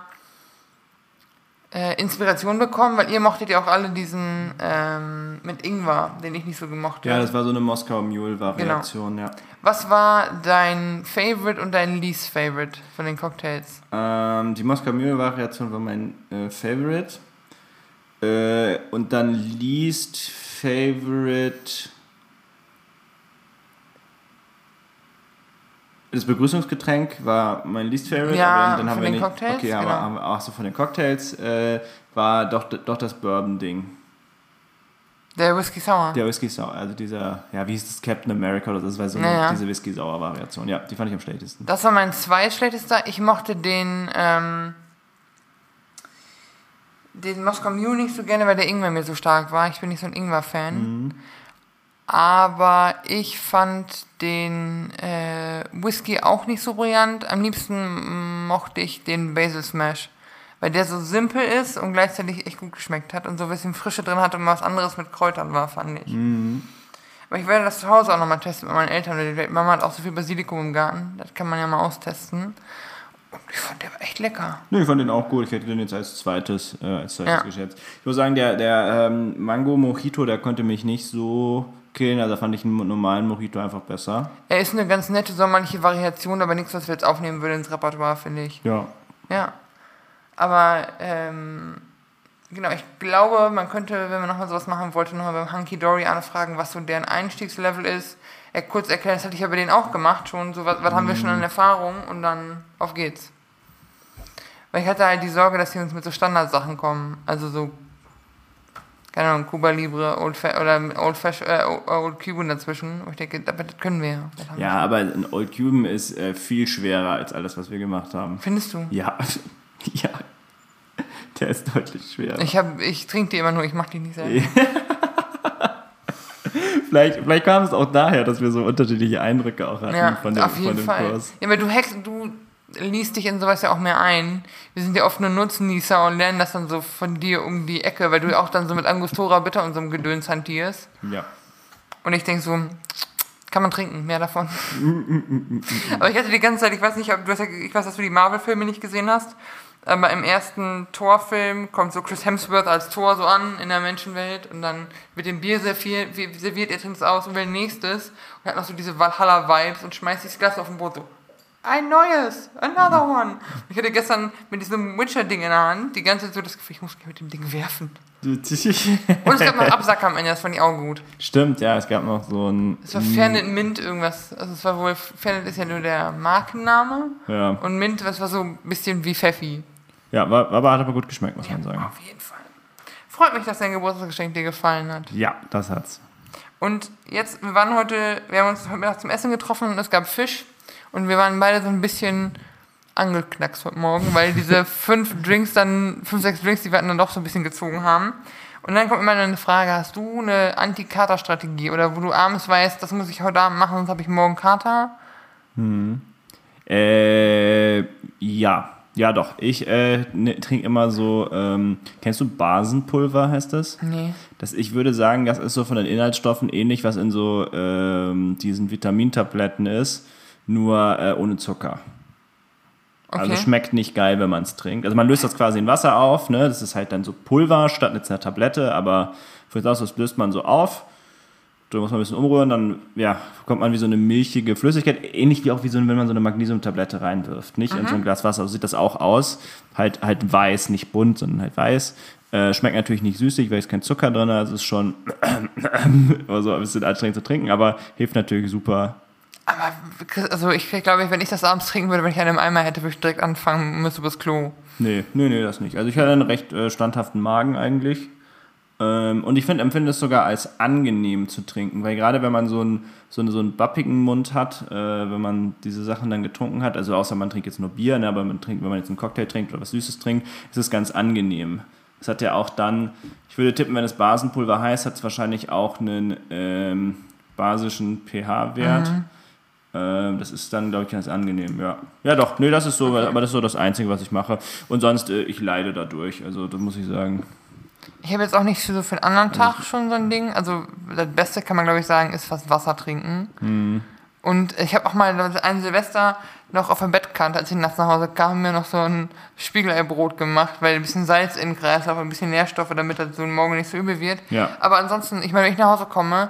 äh, Inspiration bekommen, weil ihr mochtet ja auch alle diesen ähm, mit Ingwer, den ich nicht so gemocht ja, habe. das war so eine Moskau Mule-Variation, Genau. ja. Was war dein Favorite und dein Least Favorite von den Cocktails? Ähm, die Moskau Mule-Variation war mein äh, Favorite. Äh, und dann Least Favorite. Das Begrüßungsgetränk war mein Least Favorite. Ja, aber dann, dann haben von wir den nicht, Cocktails, Okay, aber genau. auch so von den Cocktails äh, war doch, doch das Bourbon-Ding. Der Whisky Sour. Der Whisky Sour, also dieser, ja, wie hieß das, Captain America oder so, das war so eine, Ja, ja. diese Whisky Sour Variation. Ja, die fand ich am schlechtesten. Das war mein zweitschlechtester. Ich mochte den, ähm, den Moskau Mule nicht so gerne, weil der Ingwer mir so stark war. Ich bin nicht so ein Ingwer-Fan. Aber ich fand den äh, Whisky auch nicht so brillant. Am liebsten mochte ich den Basil Smash. Weil der so simpel ist und gleichzeitig echt gut geschmeckt hat und so ein bisschen Frische drin hat und was anderes mit Kräutern war, fand ich. Aber ich werde das zu Hause auch nochmal testen mit meinen Eltern. weil Mama hat auch so viel Basilikum im Garten. Das kann man ja mal austesten. Und ich fand der war echt lecker. Nee, ich fand den auch gut. Ich hätte den jetzt als zweites, äh, als zweites Ja. geschätzt. Ich muss sagen, der, der ähm, Mango Mojito, der konnte mich nicht so killen. Also da fand ich einen normalen Mojito einfach besser. Er ist eine ganz nette sommerliche Variation, aber nichts, was wir jetzt aufnehmen würden ins Repertoire, finde ich. Ja. Ja. Aber, ähm, genau, ich glaube, man könnte, wenn man nochmal sowas machen wollte, nochmal beim Hunky Dory anfragen, was so deren Einstiegslevel ist. Er kurz erklären, das hatte ich ja bei denen auch gemacht schon, so was, was haben wir schon an Erfahrung und dann auf geht's. Weil ich hatte halt die Sorge, dass sie uns mit so Standardsachen kommen. Also so, keine Ahnung, Cuba Libre, Old Fa oder Old, Fash äh, Old Cuban dazwischen. Wo ich denke, aber das können wir ja. Das haben wir Ja, aber ein Old Cuban ist äh, viel schwerer als alles, was wir gemacht haben. Findest du? Ja, ja. Der ist deutlich schwerer. Ich, hab, ich trinke die immer nur, ich mach die nicht selber. vielleicht, vielleicht kam es auch daher, dass wir so unterschiedliche Eindrücke auch hatten Ja, von dem, auf jeden von dem Fall. Kurs. Ja, aber du hackst, du liest dich in sowas ja auch mehr ein. Wir sind ja oft nur Nutznießer und lernen das dann so von dir um die Ecke, weil du auch dann so mit Angostura Bitter und so einem Gedöns hantierst. Ja. Und ich denke so, kann man trinken, mehr davon. aber ich hatte die ganze Zeit, ich weiß nicht, ob du hast ja, ich weiß, dass du die Marvel-Filme nicht gesehen hast, aber im ersten Thor-Film kommt so Chris Hemsworth als Thor so an in der Menschenwelt und dann wird dem Bier serviert, serviert er trinkt es aus und will nächstes und hat noch so diese Valhalla-Vibes und schmeißt sich das Glas auf den Boden so. Ein neues, another one. Ich hatte gestern mit diesem Witcher-Ding in der Hand die ganze Zeit so das Gefühl, ich muss mich mit dem Ding werfen. Und es gab noch Absack am Ende, das fand ich auch gut. Stimmt, ja, es gab noch so ein. Es war Fernet Mint irgendwas. Also es war wohl, Fernet ist ja nur der Markenname. Ja, Und Mint, das war so ein bisschen wie Pfeffi. ja war, aber hat aber gut geschmeckt, muss man sagen. Auf jeden Fall. Freut mich, dass dein Geburtstagsgeschenk dir gefallen hat. Ja, das hat's. Und jetzt, wir waren heute, wir haben uns heute Mittag zum Essen getroffen und es gab Fisch. Und wir waren beide so ein bisschen angeknackst heute Morgen, weil diese fünf Drinks dann, fünf, sechs Drinks, die wir dann doch so ein bisschen gezogen haben. Und dann kommt immer eine Frage, hast du eine Anti-Kater-Strategie oder wo du abends weißt, das muss ich heute Abend machen, sonst habe ich morgen Kater? Äh, ja. Ja, doch. Ich äh, ne, trinke immer so, ähm, kennst du Basenpulver, heißt das? Nee. das? Ich würde sagen, das ist so von den Inhaltsstoffen ähnlich, was in so ähm, diesen Vitamintabletten ist, nur äh, ohne Zucker. Okay. Also schmeckt nicht geil, wenn man es trinkt. Also man löst das quasi in Wasser auf, ne? Das ist halt dann so Pulver statt jetzt einer Tablette, aber für das das löst man so auf. Da muss man ein bisschen umrühren, dann ja, kommt man wie so eine milchige Flüssigkeit, ähnlich wie auch wie so, wenn man so eine Magnesiumtablette reinwirft. Nicht in so ein Glas Wasser, so sieht das auch aus. Halt, halt weiß, nicht bunt, sondern halt weiß. Äh, schmeckt natürlich nicht süßig, weil es kein Zucker drin ist. Es ist schon also ein bisschen anstrengend zu trinken, aber hilft natürlich super. Aber also ich glaube, wenn ich das abends trinken würde, wenn ich einen im Eimer hätte, würde ich direkt anfangen, müsste übers Klo. Nee, nee, nee, das nicht. Also ich hatte einen recht äh, standhaften Magen eigentlich. Ähm, und ich find, empfinde es sogar als angenehm zu trinken, weil gerade wenn man so einen, so einen, so einen bappigen Mund hat, äh, wenn man diese Sachen dann getrunken hat, also außer man trinkt jetzt nur Bier, ne, aber man trinkt, wenn man jetzt einen Cocktail trinkt oder was Süßes trinkt, ist es ganz angenehm. Es hat ja auch dann, ich würde tippen, wenn es Basenpulver heißt, hat es wahrscheinlich auch einen ähm, basischen pH-Wert. Ähm, das ist dann, glaube ich, ganz angenehm, ja. Ja, doch, nee, das ist so, aber das ist so das Einzige, was ich mache. Und sonst, äh, ich leide dadurch, also das muss ich sagen. Ich habe jetzt auch nicht so für den anderen Tag schon so ein Ding. Also das Beste kann man, glaube ich, sagen, ist fast Wasser trinken. Und ich habe auch mal ein Silvester noch auf der Bettkante, als ich nachts nach Hause kam, mir noch so ein Spiegeleibrot gemacht, weil ein bisschen Salz in den Kreislauf, ein bisschen Nährstoffe, damit das so morgen nicht so übel wird. Ja. Aber ansonsten, ich meine, wenn ich nach Hause komme,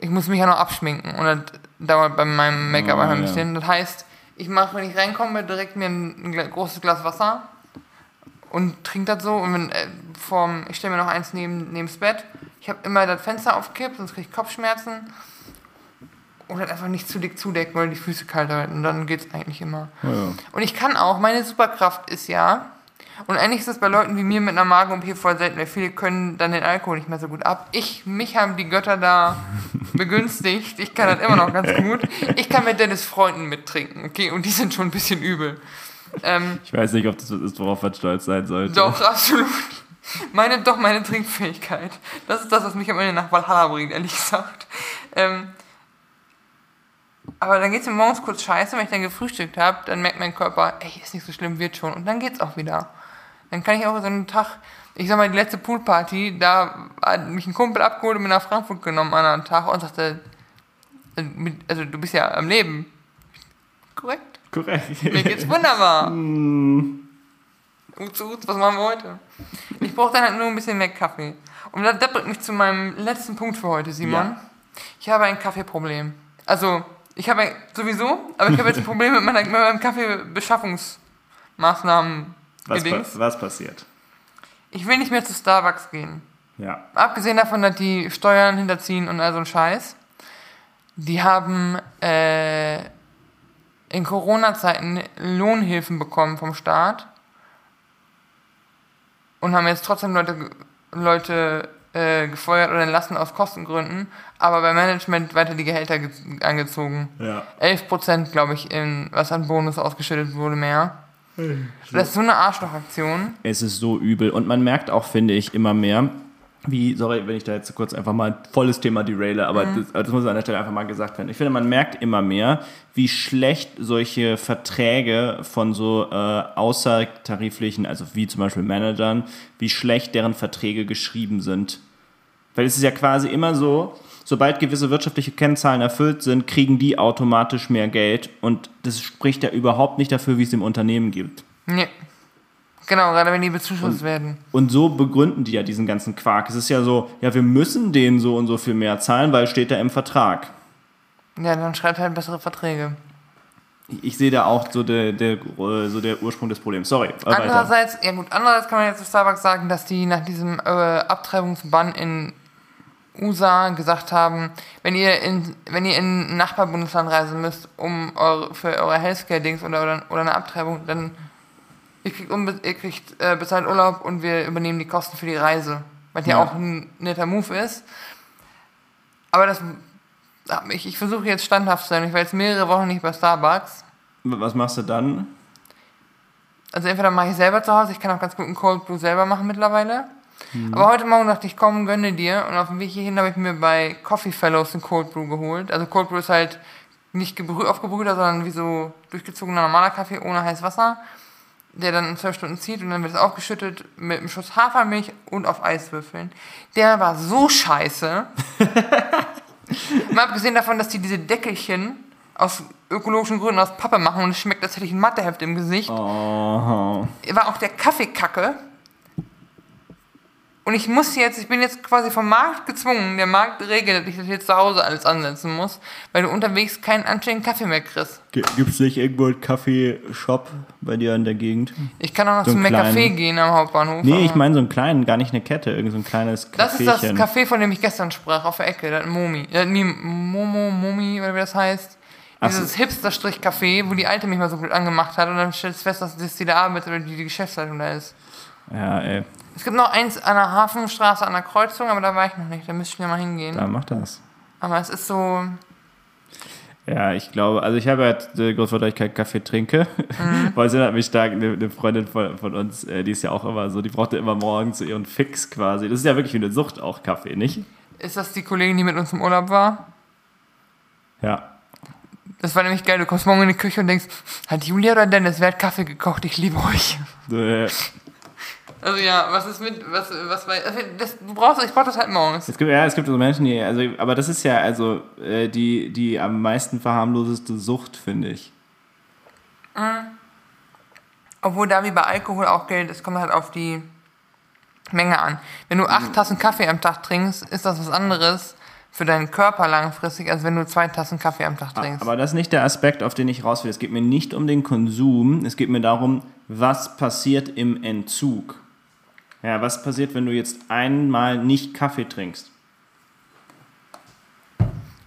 ich muss mich ja noch abschminken und das dauert bei meinem Make-up Ah, einfach ein bisschen. Das heißt, ich mache, wenn ich reinkomme, direkt mir ein, ein großes Glas Wasser und trinke das so und wenn, äh, vorm, ich stelle mir noch eins neben, das Bett. Ich habe immer das Fenster aufkippt, sonst kriege ich Kopfschmerzen. Oder einfach nicht zu dick zudecken, weil die Füße kalt halten. Und dann geht's eigentlich immer. Ja. Und ich kann auch, meine Superkraft ist ja, und eigentlich ist das bei Leuten wie mir mit einer Magen-OP voll selten, weil viele können dann den Alkohol nicht mehr so gut ab. Ich, mich haben die Götter da begünstigt. Ich kann das immer noch ganz gut. Ich kann mit Dennis Freunden mittrinken, okay? Und die sind schon ein bisschen übel. Ähm, Ich weiß nicht, ob das was ist, worauf man stolz sein sollte. doch, absolut. Meine, doch, meine Trinkfähigkeit. Das ist das, was mich am Ende nach Valhalla bringt, ehrlich gesagt. Ähm, aber dann geht es mir morgens kurz scheiße, wenn ich dann gefrühstückt habe, dann merkt mein Körper, ey, ist nicht so schlimm, wird schon. Und dann geht's auch wieder. Dann kann ich auch so einen Tag, ich sag mal, die letzte Poolparty, da hat mich ein Kumpel abgeholt und mir nach Frankfurt genommen an einem Tag und sagte, also, mit- also du bist ja am Leben. Korrekt. Korrekt. Mir geht's wunderbar. Uts, uts, was machen wir heute? Ich brauche dann halt nur ein bisschen mehr Kaffee. Und das, das bringt mich zu meinem letzten Punkt für heute, Simon. Ja. Ich habe ein Kaffeeproblem. Also, ich habe sowieso, aber ich habe jetzt ein Problem mit, meiner, mit meinem Kaffeebeschaffungsmaßnahmen. Was, pa was passiert? Ich will nicht mehr zu Starbucks gehen. Ja. Abgesehen davon, dass die Steuern hinterziehen und all so ein Scheiß. Die haben äh, in Corona-Zeiten Lohnhilfen bekommen vom Staat und haben jetzt trotzdem Leute, Leute äh, gefeuert oder entlassen aus Kostengründen, aber beim Management weiter die Gehälter ge- angezogen. Ja. 11 Prozent, glaube ich, in, was an Bonus ausgeschüttet wurde, mehr. Das ist so eine Arschlochaktion. Es ist so übel. Und man merkt auch, finde ich, immer mehr, wie, sorry, wenn ich da jetzt kurz einfach mal ein volles Thema deraile, aber das, das muss an der Stelle einfach mal gesagt werden. Ich finde, man merkt immer mehr, wie schlecht solche Verträge von so äh, außertariflichen, also wie zum Beispiel Managern, wie schlecht deren Verträge geschrieben sind. Weil es ist ja quasi immer so, sobald gewisse wirtschaftliche Kennzahlen erfüllt sind, kriegen die automatisch mehr Geld und das spricht ja überhaupt nicht dafür, wie es dem Unternehmen gibt. Nee. Genau, gerade wenn die bezuschusst werden. Und so begründen die ja diesen ganzen Quark. Es ist ja so, ja, wir müssen denen so und so viel mehr zahlen, weil steht da im Vertrag. Ja, dann schreibt halt bessere Verträge. Ich, ich sehe da auch so der, der, so der Ursprung des Problems. Sorry, äh, weiter. Andererseits, ja gut, andererseits kann man jetzt zu Starbucks sagen, dass die nach diesem äh, Abtreibungsbann in USA gesagt haben, wenn ihr in, wenn ihr in ein Nachbarbundesland reisen müsst, um eure, für eure Healthcare-Dings oder, oder, oder eine Abtreibung, dann ihr kriegt, unbe ihr kriegt äh, bezahlt Urlaub und wir übernehmen die Kosten für die Reise. Was ja, Ja. auch ein netter Move ist. Aber das, ich, ich versuche jetzt standhaft zu sein. Ich war jetzt mehrere Wochen nicht bei Starbucks. Was machst du dann? Also entweder mache ich selber zu Hause, ich kann auch ganz gut einen Cold Brew selber machen mittlerweile. Aber heute Morgen dachte ich, komm, gönne dir. Und auf dem Weg hierhin habe ich mir bei Coffee Fellows einen Cold Brew geholt. Also Cold Brew ist halt nicht gebrü aufgebrühter, sondern wie so durchgezogener normaler Kaffee ohne heißes Wasser, der dann in zwölf Stunden zieht und dann wird es aufgeschüttet mit einem Schuss Hafermilch und auf Eiswürfeln. Der war so scheiße. Mal abgesehen davon, dass die diese Deckelchen aus ökologischen Gründen aus Pappe machen und es schmeckt, als hätte ich ein Matheheft im Gesicht Oh. war auch der Kaffee kacke. Und ich muss jetzt, ich bin jetzt quasi vom Markt gezwungen. Der Markt regelt, dass ich das jetzt zu Hause alles ansetzen muss, weil du unterwegs keinen anständigen Kaffee mehr kriegst. Gibt es nicht irgendwo einen Kaffeeshop bei dir in der Gegend? Ich kann auch noch So zum kleinen- gehen am Hauptbahnhof. Nee, ich meine so einen kleinen, gar nicht eine Kette, irgend so ein kleines Das ist das. Café, von dem ich gestern sprach, auf der Ecke, das Momi. Das Mi- Momo, Momi, oder wie das heißt. Ach so. Dieses Hipster-Strich-Café, wo die Alte mich mal so gut angemacht hat und dann stellst du fest, dass das die da arbeitet oder die, die Geschäftsleitung da ist. Ja, ey, Es gibt noch eins an der Hafenstraße an der Kreuzung, aber da war ich noch nicht, da müsste ich mir mal hingehen. da mach das. Aber es ist so, Ja, ich glaube, also ich habe halt äh, groß dass ich keinen Kaffee trinke. Mhm. Weil es erinnert mich stark, eine, eine Freundin von, von uns, äh, die ist ja auch immer so, die brauchte immer morgens ihren Fix quasi. Das ist ja wirklich wie eine Sucht auch Kaffee, nicht? Ist das die Kollegin, die mit uns im Urlaub war? Ja. Das war nämlich geil. Du kommst morgen in die Küche und denkst, hat Julia oder Dennis, wer hat Kaffee gekocht? Ich liebe euch. Äh, Also ja, was ist mit, was, was bei, also das, du brauchst, ich brauch das halt morgens. Es gibt, ja, es gibt so Menschen, die, also, aber das ist ja also äh, die, die am meisten verharmloseste Sucht, finde ich. Obwohl da wie bei Alkohol auch gilt, es kommt halt auf die Menge an. Wenn du acht Tassen Kaffee am Tag trinkst, ist das was anderes für deinen Körper langfristig, als wenn du zwei Tassen Kaffee am Tag trinkst. Aber das ist nicht der Aspekt, auf den ich raus will. Es geht mir nicht um den Konsum, es geht mir darum, was passiert im Entzug. Ja, was passiert, wenn du jetzt einmal nicht Kaffee trinkst?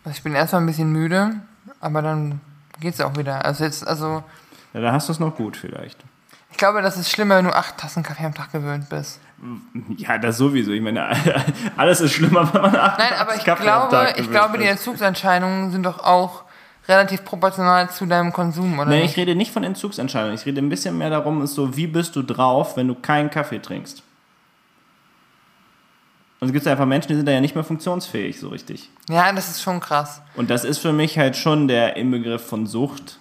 Also ich bin erstmal ein bisschen müde, aber dann geht's auch wieder. Also jetzt, also Ja, da hast du es noch gut vielleicht. ich glaube, das ist schlimmer, wenn du acht Tassen Kaffee am Tag gewöhnt bist. Ja, das sowieso. Ich meine, alles ist schlimmer, wenn man acht Nein, aber ich Kaffee am glaube, Tag ich glaube, die. Entzugsentscheidungen sind doch auch relativ proportional zu deinem Konsum, oder Nee, ich rede nicht von Entzugsentscheidungen. Ich rede ein bisschen mehr darum, ist so, wie bist du drauf, wenn du keinen Kaffee trinkst? Und es gibt einfach Menschen, die sind da ja nicht mehr funktionsfähig, so richtig. Ja, das ist schon krass. Und das ist für mich halt schon der Inbegriff von Sucht.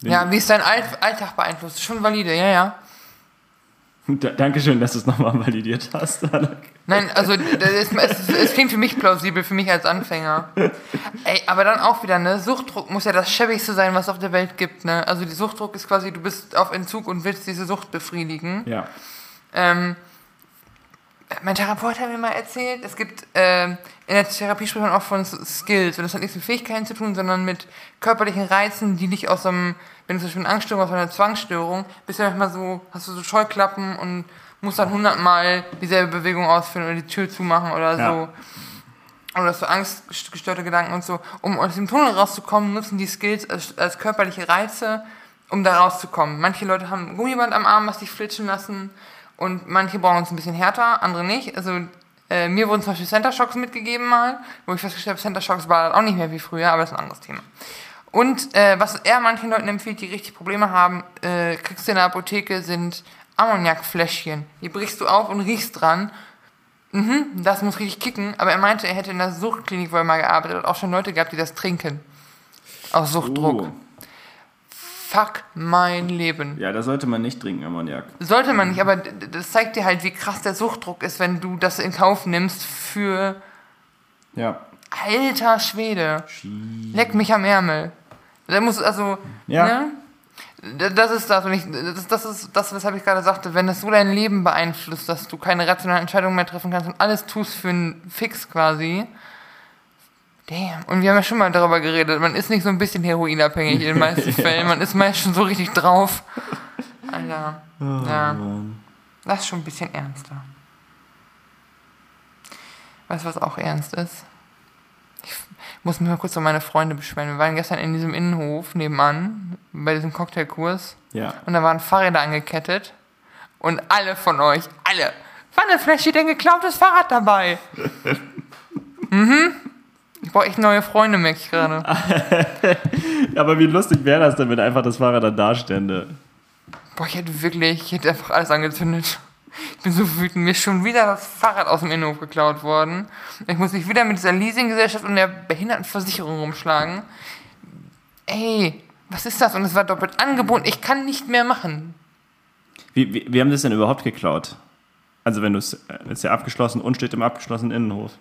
Wenn Ja, wie es dein All Alltag beeinflusst. Schon valide, ja, ja. Da, Dankeschön, dass du es nochmal validiert hast. Nein, also ist, es, es klingt für mich plausibel, für mich als Anfänger. Ey, aber dann auch wieder, ne? Suchtdruck muss ja das schäbigste sein, was es auf der Welt gibt, ne? Also die Suchtdruck ist quasi, du bist auf Entzug und willst diese Sucht befriedigen. ja. Ähm, mein Therapeut hat mir mal erzählt, es gibt, ähm, in der Therapie spricht man auch von Skills. Und das hat nichts mit Fähigkeiten zu tun, sondern mit körperlichen Reizen, die dich aus einem, wenn du zum Beispiel eine Angststörung hast oder eine Zwangsstörung, bist du manchmal so, hast du so Scheuklappen und musst dann hundertmal dieselbe Bewegung ausführen oder die Tür zumachen oder Ja. so. Oder hast du angstgestörte Gedanken und so. Um aus dem Tunnel rauszukommen, nutzen die Skills als, als körperliche Reize, um da rauszukommen. Manche Leute haben Gummiband am Arm, was sich flitschen lassen. Und manche brauchen es ein bisschen härter, andere nicht. Also äh, mir wurden zum Beispiel Center Shocks mitgegeben mal, wo ich festgestellt habe, Center Shocks war auch nicht mehr wie früher, aber das ist ein anderes Thema. Und äh, was er manchen Leuten empfiehlt, die richtig Probleme haben, äh, kriegst du in der Apotheke, sind Ammoniakfläschchen. Die brichst du auf und riechst dran. Mhm, das muss richtig kicken. Aber er meinte, er hätte in der Suchtklinik, wo er mal gearbeitet hat, auch schon Leute gehabt, die das trinken. Aus Suchtdruck. Uh, Fuck mein Leben. ja, da sollte man nicht trinken, Ammoniak. Sollte man nicht, aber das zeigt dir halt, wie krass der Suchtdruck ist, wenn du das in Kauf nimmst für Ja. alter Schwede. Leck mich am Ärmel. Der muss also, Ja. ne? Das ist das und ich, das, das ist das, weshalb ich gerade sagte, wenn das so dein Leben beeinflusst, dass du keine rationalen Entscheidungen mehr treffen kannst und alles tust für einen Fix quasi. Damn. Und wir haben ja schon mal darüber geredet, man ist nicht so ein bisschen heroinabhängig in den meisten Fällen, man ist meist schon so richtig drauf. Alter. ja. Das ist schon ein bisschen ernster. Weißt du, was auch ernst ist? Ich muss mich mal kurz um meine Freunde beschweren. Wir waren gestern in diesem Innenhof nebenan, bei diesem Cocktailkurs. Ja. Und da waren Fahrräder angekettet. Und alle von euch, alle, war eine Flasche denn geklautes Fahrrad dabei. mhm. Ich brauche echt neue Freunde, merke ich gerade. Aber wie lustig wäre das denn, wenn einfach das Fahrrad dann dastände? Boah, ich hätte wirklich, ich hätte einfach alles angezündet. Ich bin so wütend. Mir ist schon wieder das Fahrrad aus dem Innenhof geklaut worden. Ich muss mich wieder mit dieser Leasinggesellschaft und der Behindertenversicherung rumschlagen. Ey, was ist das? Und es war doppelt angebunden. Ich kann nicht mehr machen. Wie, wie, wie haben das denn überhaupt geklaut? Also wenn du es, äh, ist ja abgeschlossen und steht im abgeschlossenen Innenhof.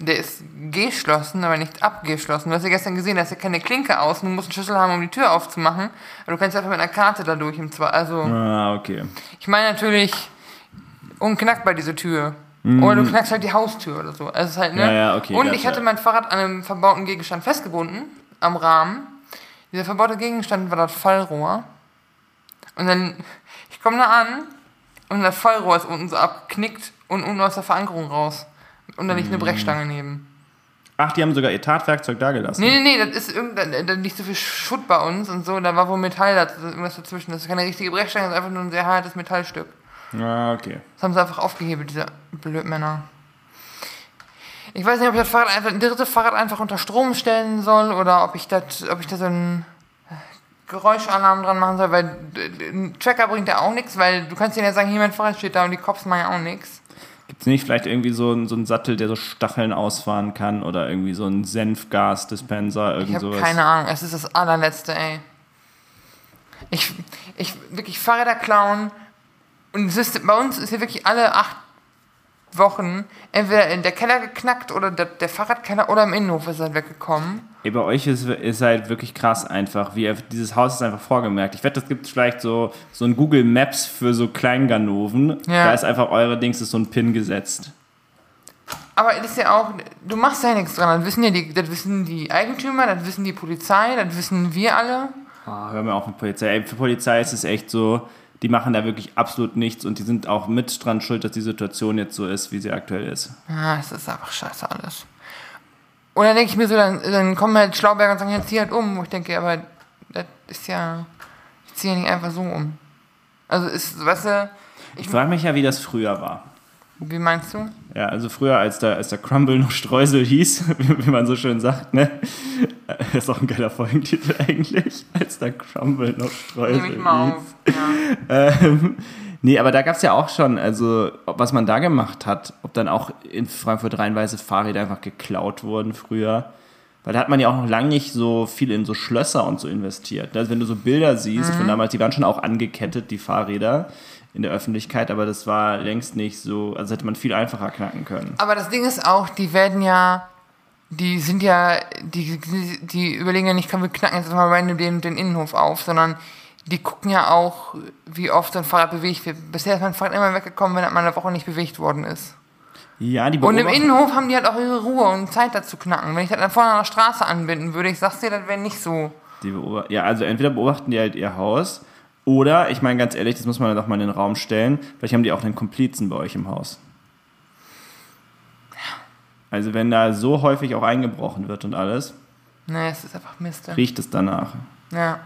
Der ist geschlossen, aber nicht abgeschlossen. Du hast ja gestern gesehen, da ist ja keine Klinke außen. Du musst einen Schlüssel haben, um die Tür aufzumachen. Aber du kannst einfach mit einer Karte da durch im Zwar. Also, Ah, okay. ich meine natürlich unknackbar diese Tür. Oder du knackst halt die Haustür oder so. Also ist halt, ne? Ja, ja, okay, Und ich hatte mein Fahrrad an einem verbauten Gegenstand festgebunden, am Rahmen. Dieser verbaute Gegenstand war das Fallrohr. Und dann, ich komme da an und das Fallrohr ist unten so abgeknickt und unten aus der Verankerung raus. Und da liegt eine Mhm. Brechstange neben. Ach, die haben sogar ihr Tatwerkzeug da gelassen. Nee, nee, nee, das ist irgendein, da liegt so viel Schutt bei uns und so, da war wohl Metall da, irgendwas dazwischen. Das ist keine richtige Brechstange, das ist einfach nur ein sehr hartes Metallstück. Ah, okay. Das haben sie einfach aufgehebelt, diese Blödmänner. Ich weiß nicht, ob ich das Fahrrad einfach, ein drittes Fahrrad einfach unter Strom stellen soll oder ob ich das, ob ich da so einen Geräuschalarm dran machen soll, weil ein Tracker bringt ja auch nichts, weil du kannst denen ja sagen, hier mein Fahrrad steht da und die Cops machen ja auch nichts. Es nicht vielleicht irgendwie so, einen- so einen Sattel, der so Stacheln ausfahren kann oder irgendwie so einen Senfgas-Dispenser, Ich irgend habe sowas? keine Ahnung, es ist das allerletzte, ey. Ich, ich wirklich Fahrräder klauen und es ist, bei uns ist hier wirklich alle acht Wochen entweder in der Keller geknackt oder der, der Fahrradkeller oder im Innenhof ist halt weggekommen. Ey, bei euch ist, ist halt wirklich krass einfach, wie dieses Haus ist einfach vorgemerkt. Ich wette, das gibt vielleicht so, so ein Google Maps für so Kleinganoven. Ja. Da ist einfach eure Dings, ist so ein Pin gesetzt. Aber es ist ja auch, du machst ja nichts dran. Das wissen ja die, das wissen die Eigentümer, das wissen die Polizei, das wissen wir alle. Ah, hör mir auf mit Polizei. Ey, für Polizei ist es echt so, die machen da wirklich absolut nichts und die sind auch mit dran schuld, dass die Situation jetzt so ist, wie sie aktuell ist. Ja, es ist einfach scheiße alles. Und dann denke ich mir so, dann, dann kommen halt Schlauberger und sagen, ja, zieh halt um. Wo ich denke, aber das ist ja, ich ziehe ja nicht einfach so um. Also ist, weißt du, Ich frage mich ja, wie das früher war. Wie meinst du? Ja, also früher, als der, als der Crumble noch Streusel hieß, wie, wie man so schön sagt, ne? Das ist auch ein geiler Folgentitel eigentlich. Als der Crumble noch Streusel Nehme ich mal hieß. auf. Ja. Ähm, Nee, aber da gab es ja auch schon, also was man da gemacht hat, ob dann auch in Frankfurt reinweise Fahrräder einfach geklaut wurden früher. Weil da hat man ja auch noch lange nicht so viel in so Schlösser und so investiert. Also wenn du so Bilder siehst von damals, die waren schon auch angekettet, die Fahrräder in der Öffentlichkeit, aber das war längst nicht so, also hätte man viel einfacher knacken können. Aber das Ding ist auch, die werden ja, die sind ja, die, die, die überlegen ja nicht, können wir knacken jetzt mal random den, den Innenhof auf, sondern die gucken ja auch, wie oft so ein Fahrrad bewegt wird. Bisher ist mein Fahrrad immer weggekommen, wenn er mal eine Woche nicht bewegt worden ist. Ja, die Und im beobachten- Innenhof haben die halt auch ihre Ruhe und Zeit dazu knacken. Wenn ich das dann vorne an der Straße anbinden würde, ich sag's dir, das wäre nicht so. Die beobachten, ja, also entweder beobachten die halt ihr Haus oder, ich meine ganz ehrlich, das muss man doch mal in den Raum stellen, vielleicht haben die auch einen Komplizen bei euch im Haus. Also wenn da so häufig auch eingebrochen wird und alles, Nee, es ist einfach Mist. riecht es danach. Ja.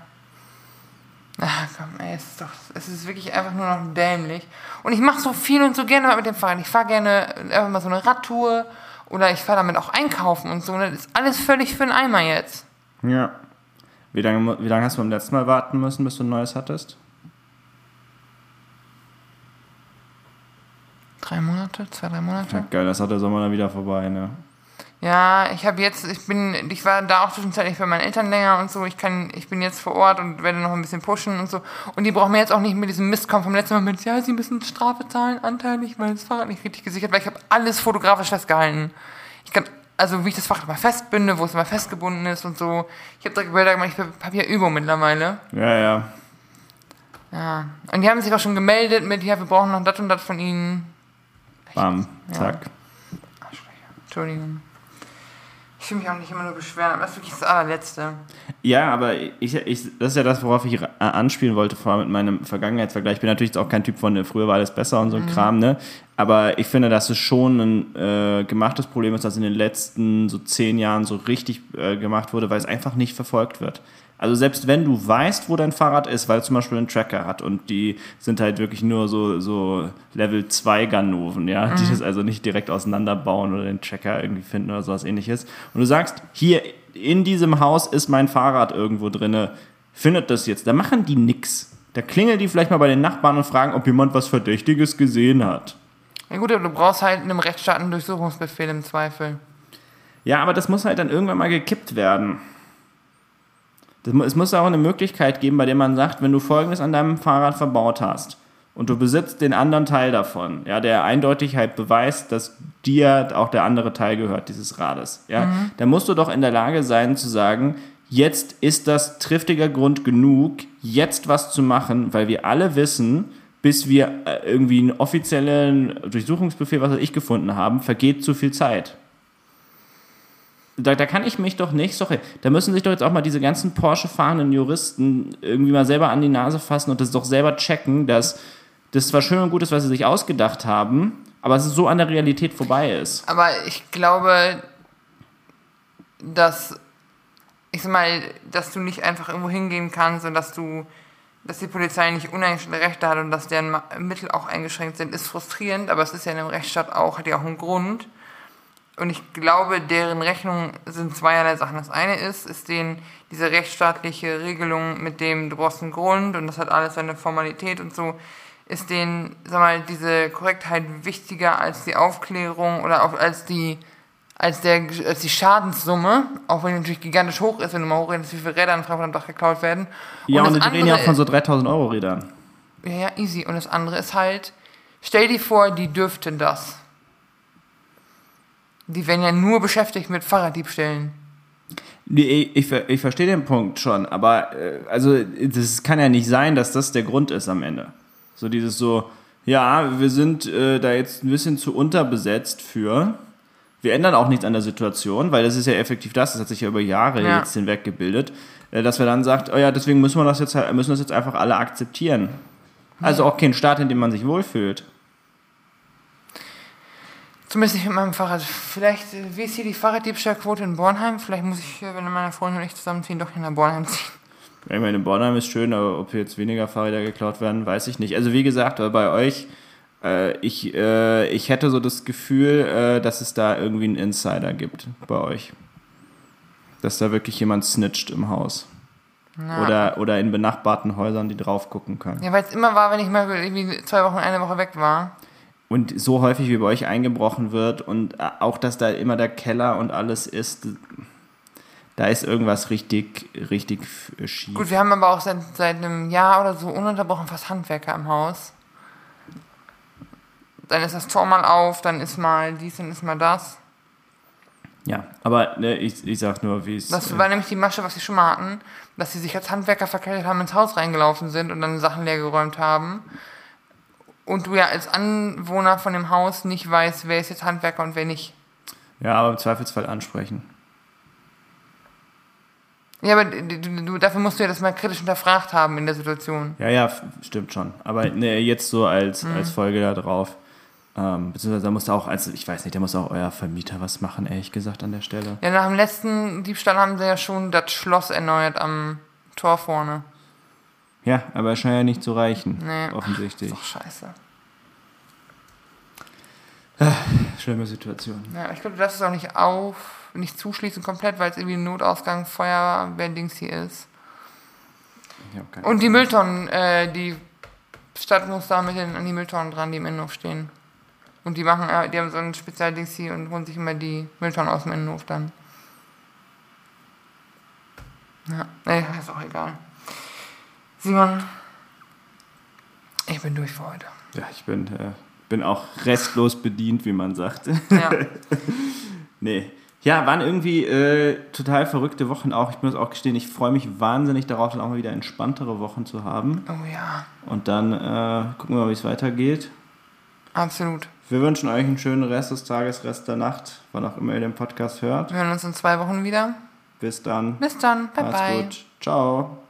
Ach komm, ey, es ist doch, es ist wirklich einfach nur noch dämlich. Und ich mache so viel und so gerne mit dem Fahrrad. Ich fahre gerne einfach mal so eine Radtour oder ich fahre damit auch einkaufen und so. Und das ist alles völlig für den Eimer jetzt. Ja. Wie lange, wie lange hast du beim letzten Mal warten müssen, bis du ein neues hattest? Drei Monate, zwei, drei Monate. Ja, geil, das hat der Sommer dann wieder vorbei, ne? Ja, ich habe jetzt, ich bin, ich war da auch zwischenzeitlich bei meinen Eltern länger und so. Ich kann, ich bin jetzt vor Ort und werde noch ein bisschen pushen und so. Und die brauchen mir jetzt auch nicht mit diesem Mist kommen vom letzten Mal mit, ja, sie müssen Strafe zahlen, anteilig, weil das Fahrrad nicht richtig gesichert war. Ich habe alles fotografisch festgehalten. Ich kann, also wie ich das Fahrrad mal festbinde, wo es mal festgebunden ist und so. Ich habe direkt Bilder gemacht, ich habe ja Übung mittlerweile. Ja, ja. Ja. Und die haben sich auch schon gemeldet mit, ja, wir brauchen noch das und das von ihnen. Bam, zack. Entschuldigung. Ich will mich auch nicht immer nur beschweren, aber das ist wirklich das allerletzte. Ja, aber ich, ich, das ist ja das, worauf ich anspielen wollte, vor allem mit meinem Vergangenheitsvergleich. Ich bin natürlich jetzt auch kein Typ von, äh, früher war alles besser und so ein Kram, ne? Aber ich finde, dass es schon ein äh, gemachtes Problem ist, das in den letzten so zehn Jahren so richtig äh, gemacht wurde, weil es einfach nicht verfolgt wird. Also selbst wenn du weißt, wo dein Fahrrad ist, weil es zum Beispiel einen Tracker hat und die sind halt wirklich nur so, so Level 2 Ganoven, ja, die das also nicht direkt auseinanderbauen oder den Tracker irgendwie finden oder sowas ähnliches. Und du sagst, hier in diesem Haus ist mein Fahrrad irgendwo drinne, findet das jetzt, da machen die nix. Da klingeln die vielleicht mal bei den Nachbarn und fragen, ob jemand was Verdächtiges gesehen hat. Ja gut, aber du brauchst halt in einem Rechtsstaat einen Durchsuchungsbefehl im Zweifel. Ja, aber das muss halt dann irgendwann mal gekippt werden. Es muss auch eine Möglichkeit geben, bei der man sagt, wenn du Folgendes an deinem Fahrrad verbaut hast und du besitzt den anderen Teil davon, ja, der eindeutig halt beweist, dass dir auch der andere Teil gehört, dieses Rades, ja, dann musst du doch in der Lage sein zu sagen, jetzt ist das triftiger Grund genug, jetzt was zu machen, weil wir alle wissen, bis wir äh, irgendwie einen offiziellen Durchsuchungsbefehl, was weiß ich, gefunden haben, vergeht zu viel Zeit. Da, da kann ich mich doch nicht, sorry, da müssen sich doch jetzt auch mal diese ganzen Porsche-fahrenden Juristen irgendwie mal selber an die Nase fassen und das doch selber checken, dass das zwar schön und gut ist, was sie sich ausgedacht haben, aber es so an der Realität vorbei ist. Aber ich glaube, dass, ich sag mal, dass du nicht einfach irgendwo hingehen kannst und dass du, dass die Polizei nicht uneingeschränkte Rechte hat und dass deren Mittel auch eingeschränkt sind, ist frustrierend, aber es ist ja in einem Rechtsstaat auch, hat ja auch einen Grund. Und ich glaube, deren Rechnung sind zweierlei Sachen. Das eine ist, ist denen diese rechtsstaatliche Regelung mit dem, du brauchst einen Grund und das hat alles seine Formalität und so, ist denen, sag mal, diese Korrektheit wichtiger als die Aufklärung oder auch als die, als der, als die Schadenssumme, auch wenn die natürlich gigantisch hoch ist, wenn du mal hochrechnest, wie viele Räder in Frankfurt am Dach geklaut werden. Ja, und, das wir reden ja auch von so 3000 Euro Rädern. ja, ja, easy. Und das andere ist halt, stell dir vor, die dürften das. Die werden ja nur beschäftigt mit Fahrraddiebstählen. Nee, ich, ver- ich verstehe den Punkt schon, aber äh, also das kann ja nicht sein, dass das der Grund ist am Ende. So dieses so, ja, wir sind äh, da jetzt ein bisschen zu unterbesetzt für. Wir ändern auch nichts an der Situation, weil das ist ja effektiv das, das hat sich ja über Jahre Ja. jetzt hinweg gebildet, äh, dass wir dann sagt, oh ja, deswegen müssen wir das jetzt müssen das jetzt einfach alle akzeptieren. Also auch kein Staat, in dem man sich wohlfühlt. Zumindest nicht mit meinem Fahrrad. Vielleicht, äh, wie ist hier die Fahrraddiebstahlquote in Bornheim? Vielleicht muss ich, äh, wenn meine Freundin und ich zusammenziehen, doch nach Bornheim ziehen. Ich meine, Bornheim ist schön, aber ob jetzt weniger Fahrräder geklaut werden, weiß ich nicht. Also wie gesagt, bei euch, äh, ich, äh, ich hätte so das Gefühl, äh, dass es da irgendwie einen Insider gibt bei euch. Dass da wirklich jemand snitcht im Haus. Oder, oder in benachbarten Häusern, die drauf gucken können. Ja, weil es immer war, wenn ich mal irgendwie zwei Wochen, eine Woche weg war. Und so häufig wie bei euch eingebrochen wird und äh, auch, dass da immer der Keller und alles ist, da ist irgendwas richtig, richtig schief. Gut, wir haben aber auch seit, seit einem Jahr oder so ununterbrochen fast Handwerker im Haus. Dann ist das Tor mal auf, dann ist mal dies, dann ist mal das. Ja, aber ne, ich, ich sag nur, wie es. Das war nämlich die Masche, was sie schon mal hatten, dass sie sich als Handwerker verkleidet haben, ins Haus reingelaufen sind und dann Sachen leergeräumt haben. Und du ja als Anwohner von dem Haus nicht weißt, wer ist jetzt Handwerker und wer nicht. Ja, aber im Zweifelsfall ansprechen. Ja, aber du, du, dafür musst du ja das mal kritisch hinterfragt haben in der Situation. Ja, ja, stimmt schon. Aber ne, jetzt so als, mhm. als Folge da drauf. Ähm, beziehungsweise da muss auch, also ich weiß nicht, da muss auch euer Vermieter was machen, ehrlich gesagt, an der Stelle. Ja, nach dem letzten Diebstahl haben sie ja schon das Schloss erneuert am Tor vorne. Ja, aber scheint ja nicht zu reichen. Nee. Offensichtlich. Ach, ist doch scheiße. Schlimme Situation. Ja, ich glaube, du darfst es auch nicht auf, nicht zuschließen komplett, weil es irgendwie ein Notausgang, Feuerwehr-Dings hier ist. Und die Mülltonnen, äh, die Stadt muss da mit den, an die Mülltonnen dran, die im Innenhof stehen. Und die machen, die haben so ein Spezialdings hier und holen sich immer die Mülltonnen aus dem Innenhof dann. Ja, nee, ist auch egal. Simon, ich bin durch für heute. Ja, ich bin, äh, bin auch restlos bedient, wie man sagt. Ja. nee. Ja, waren irgendwie äh, total verrückte Wochen auch. Ich muss auch gestehen, ich freue mich wahnsinnig darauf, dann auch mal wieder entspanntere Wochen zu haben. Oh ja. Und dann äh, gucken wir mal, wie es weitergeht. Absolut. Wir wünschen euch einen schönen Rest des Tages, Rest der Nacht, wann auch immer ihr den Podcast hört. Wir hören uns in zwei Wochen wieder. Bis dann. Bis dann. Bye Macht's bye. gut. Ciao.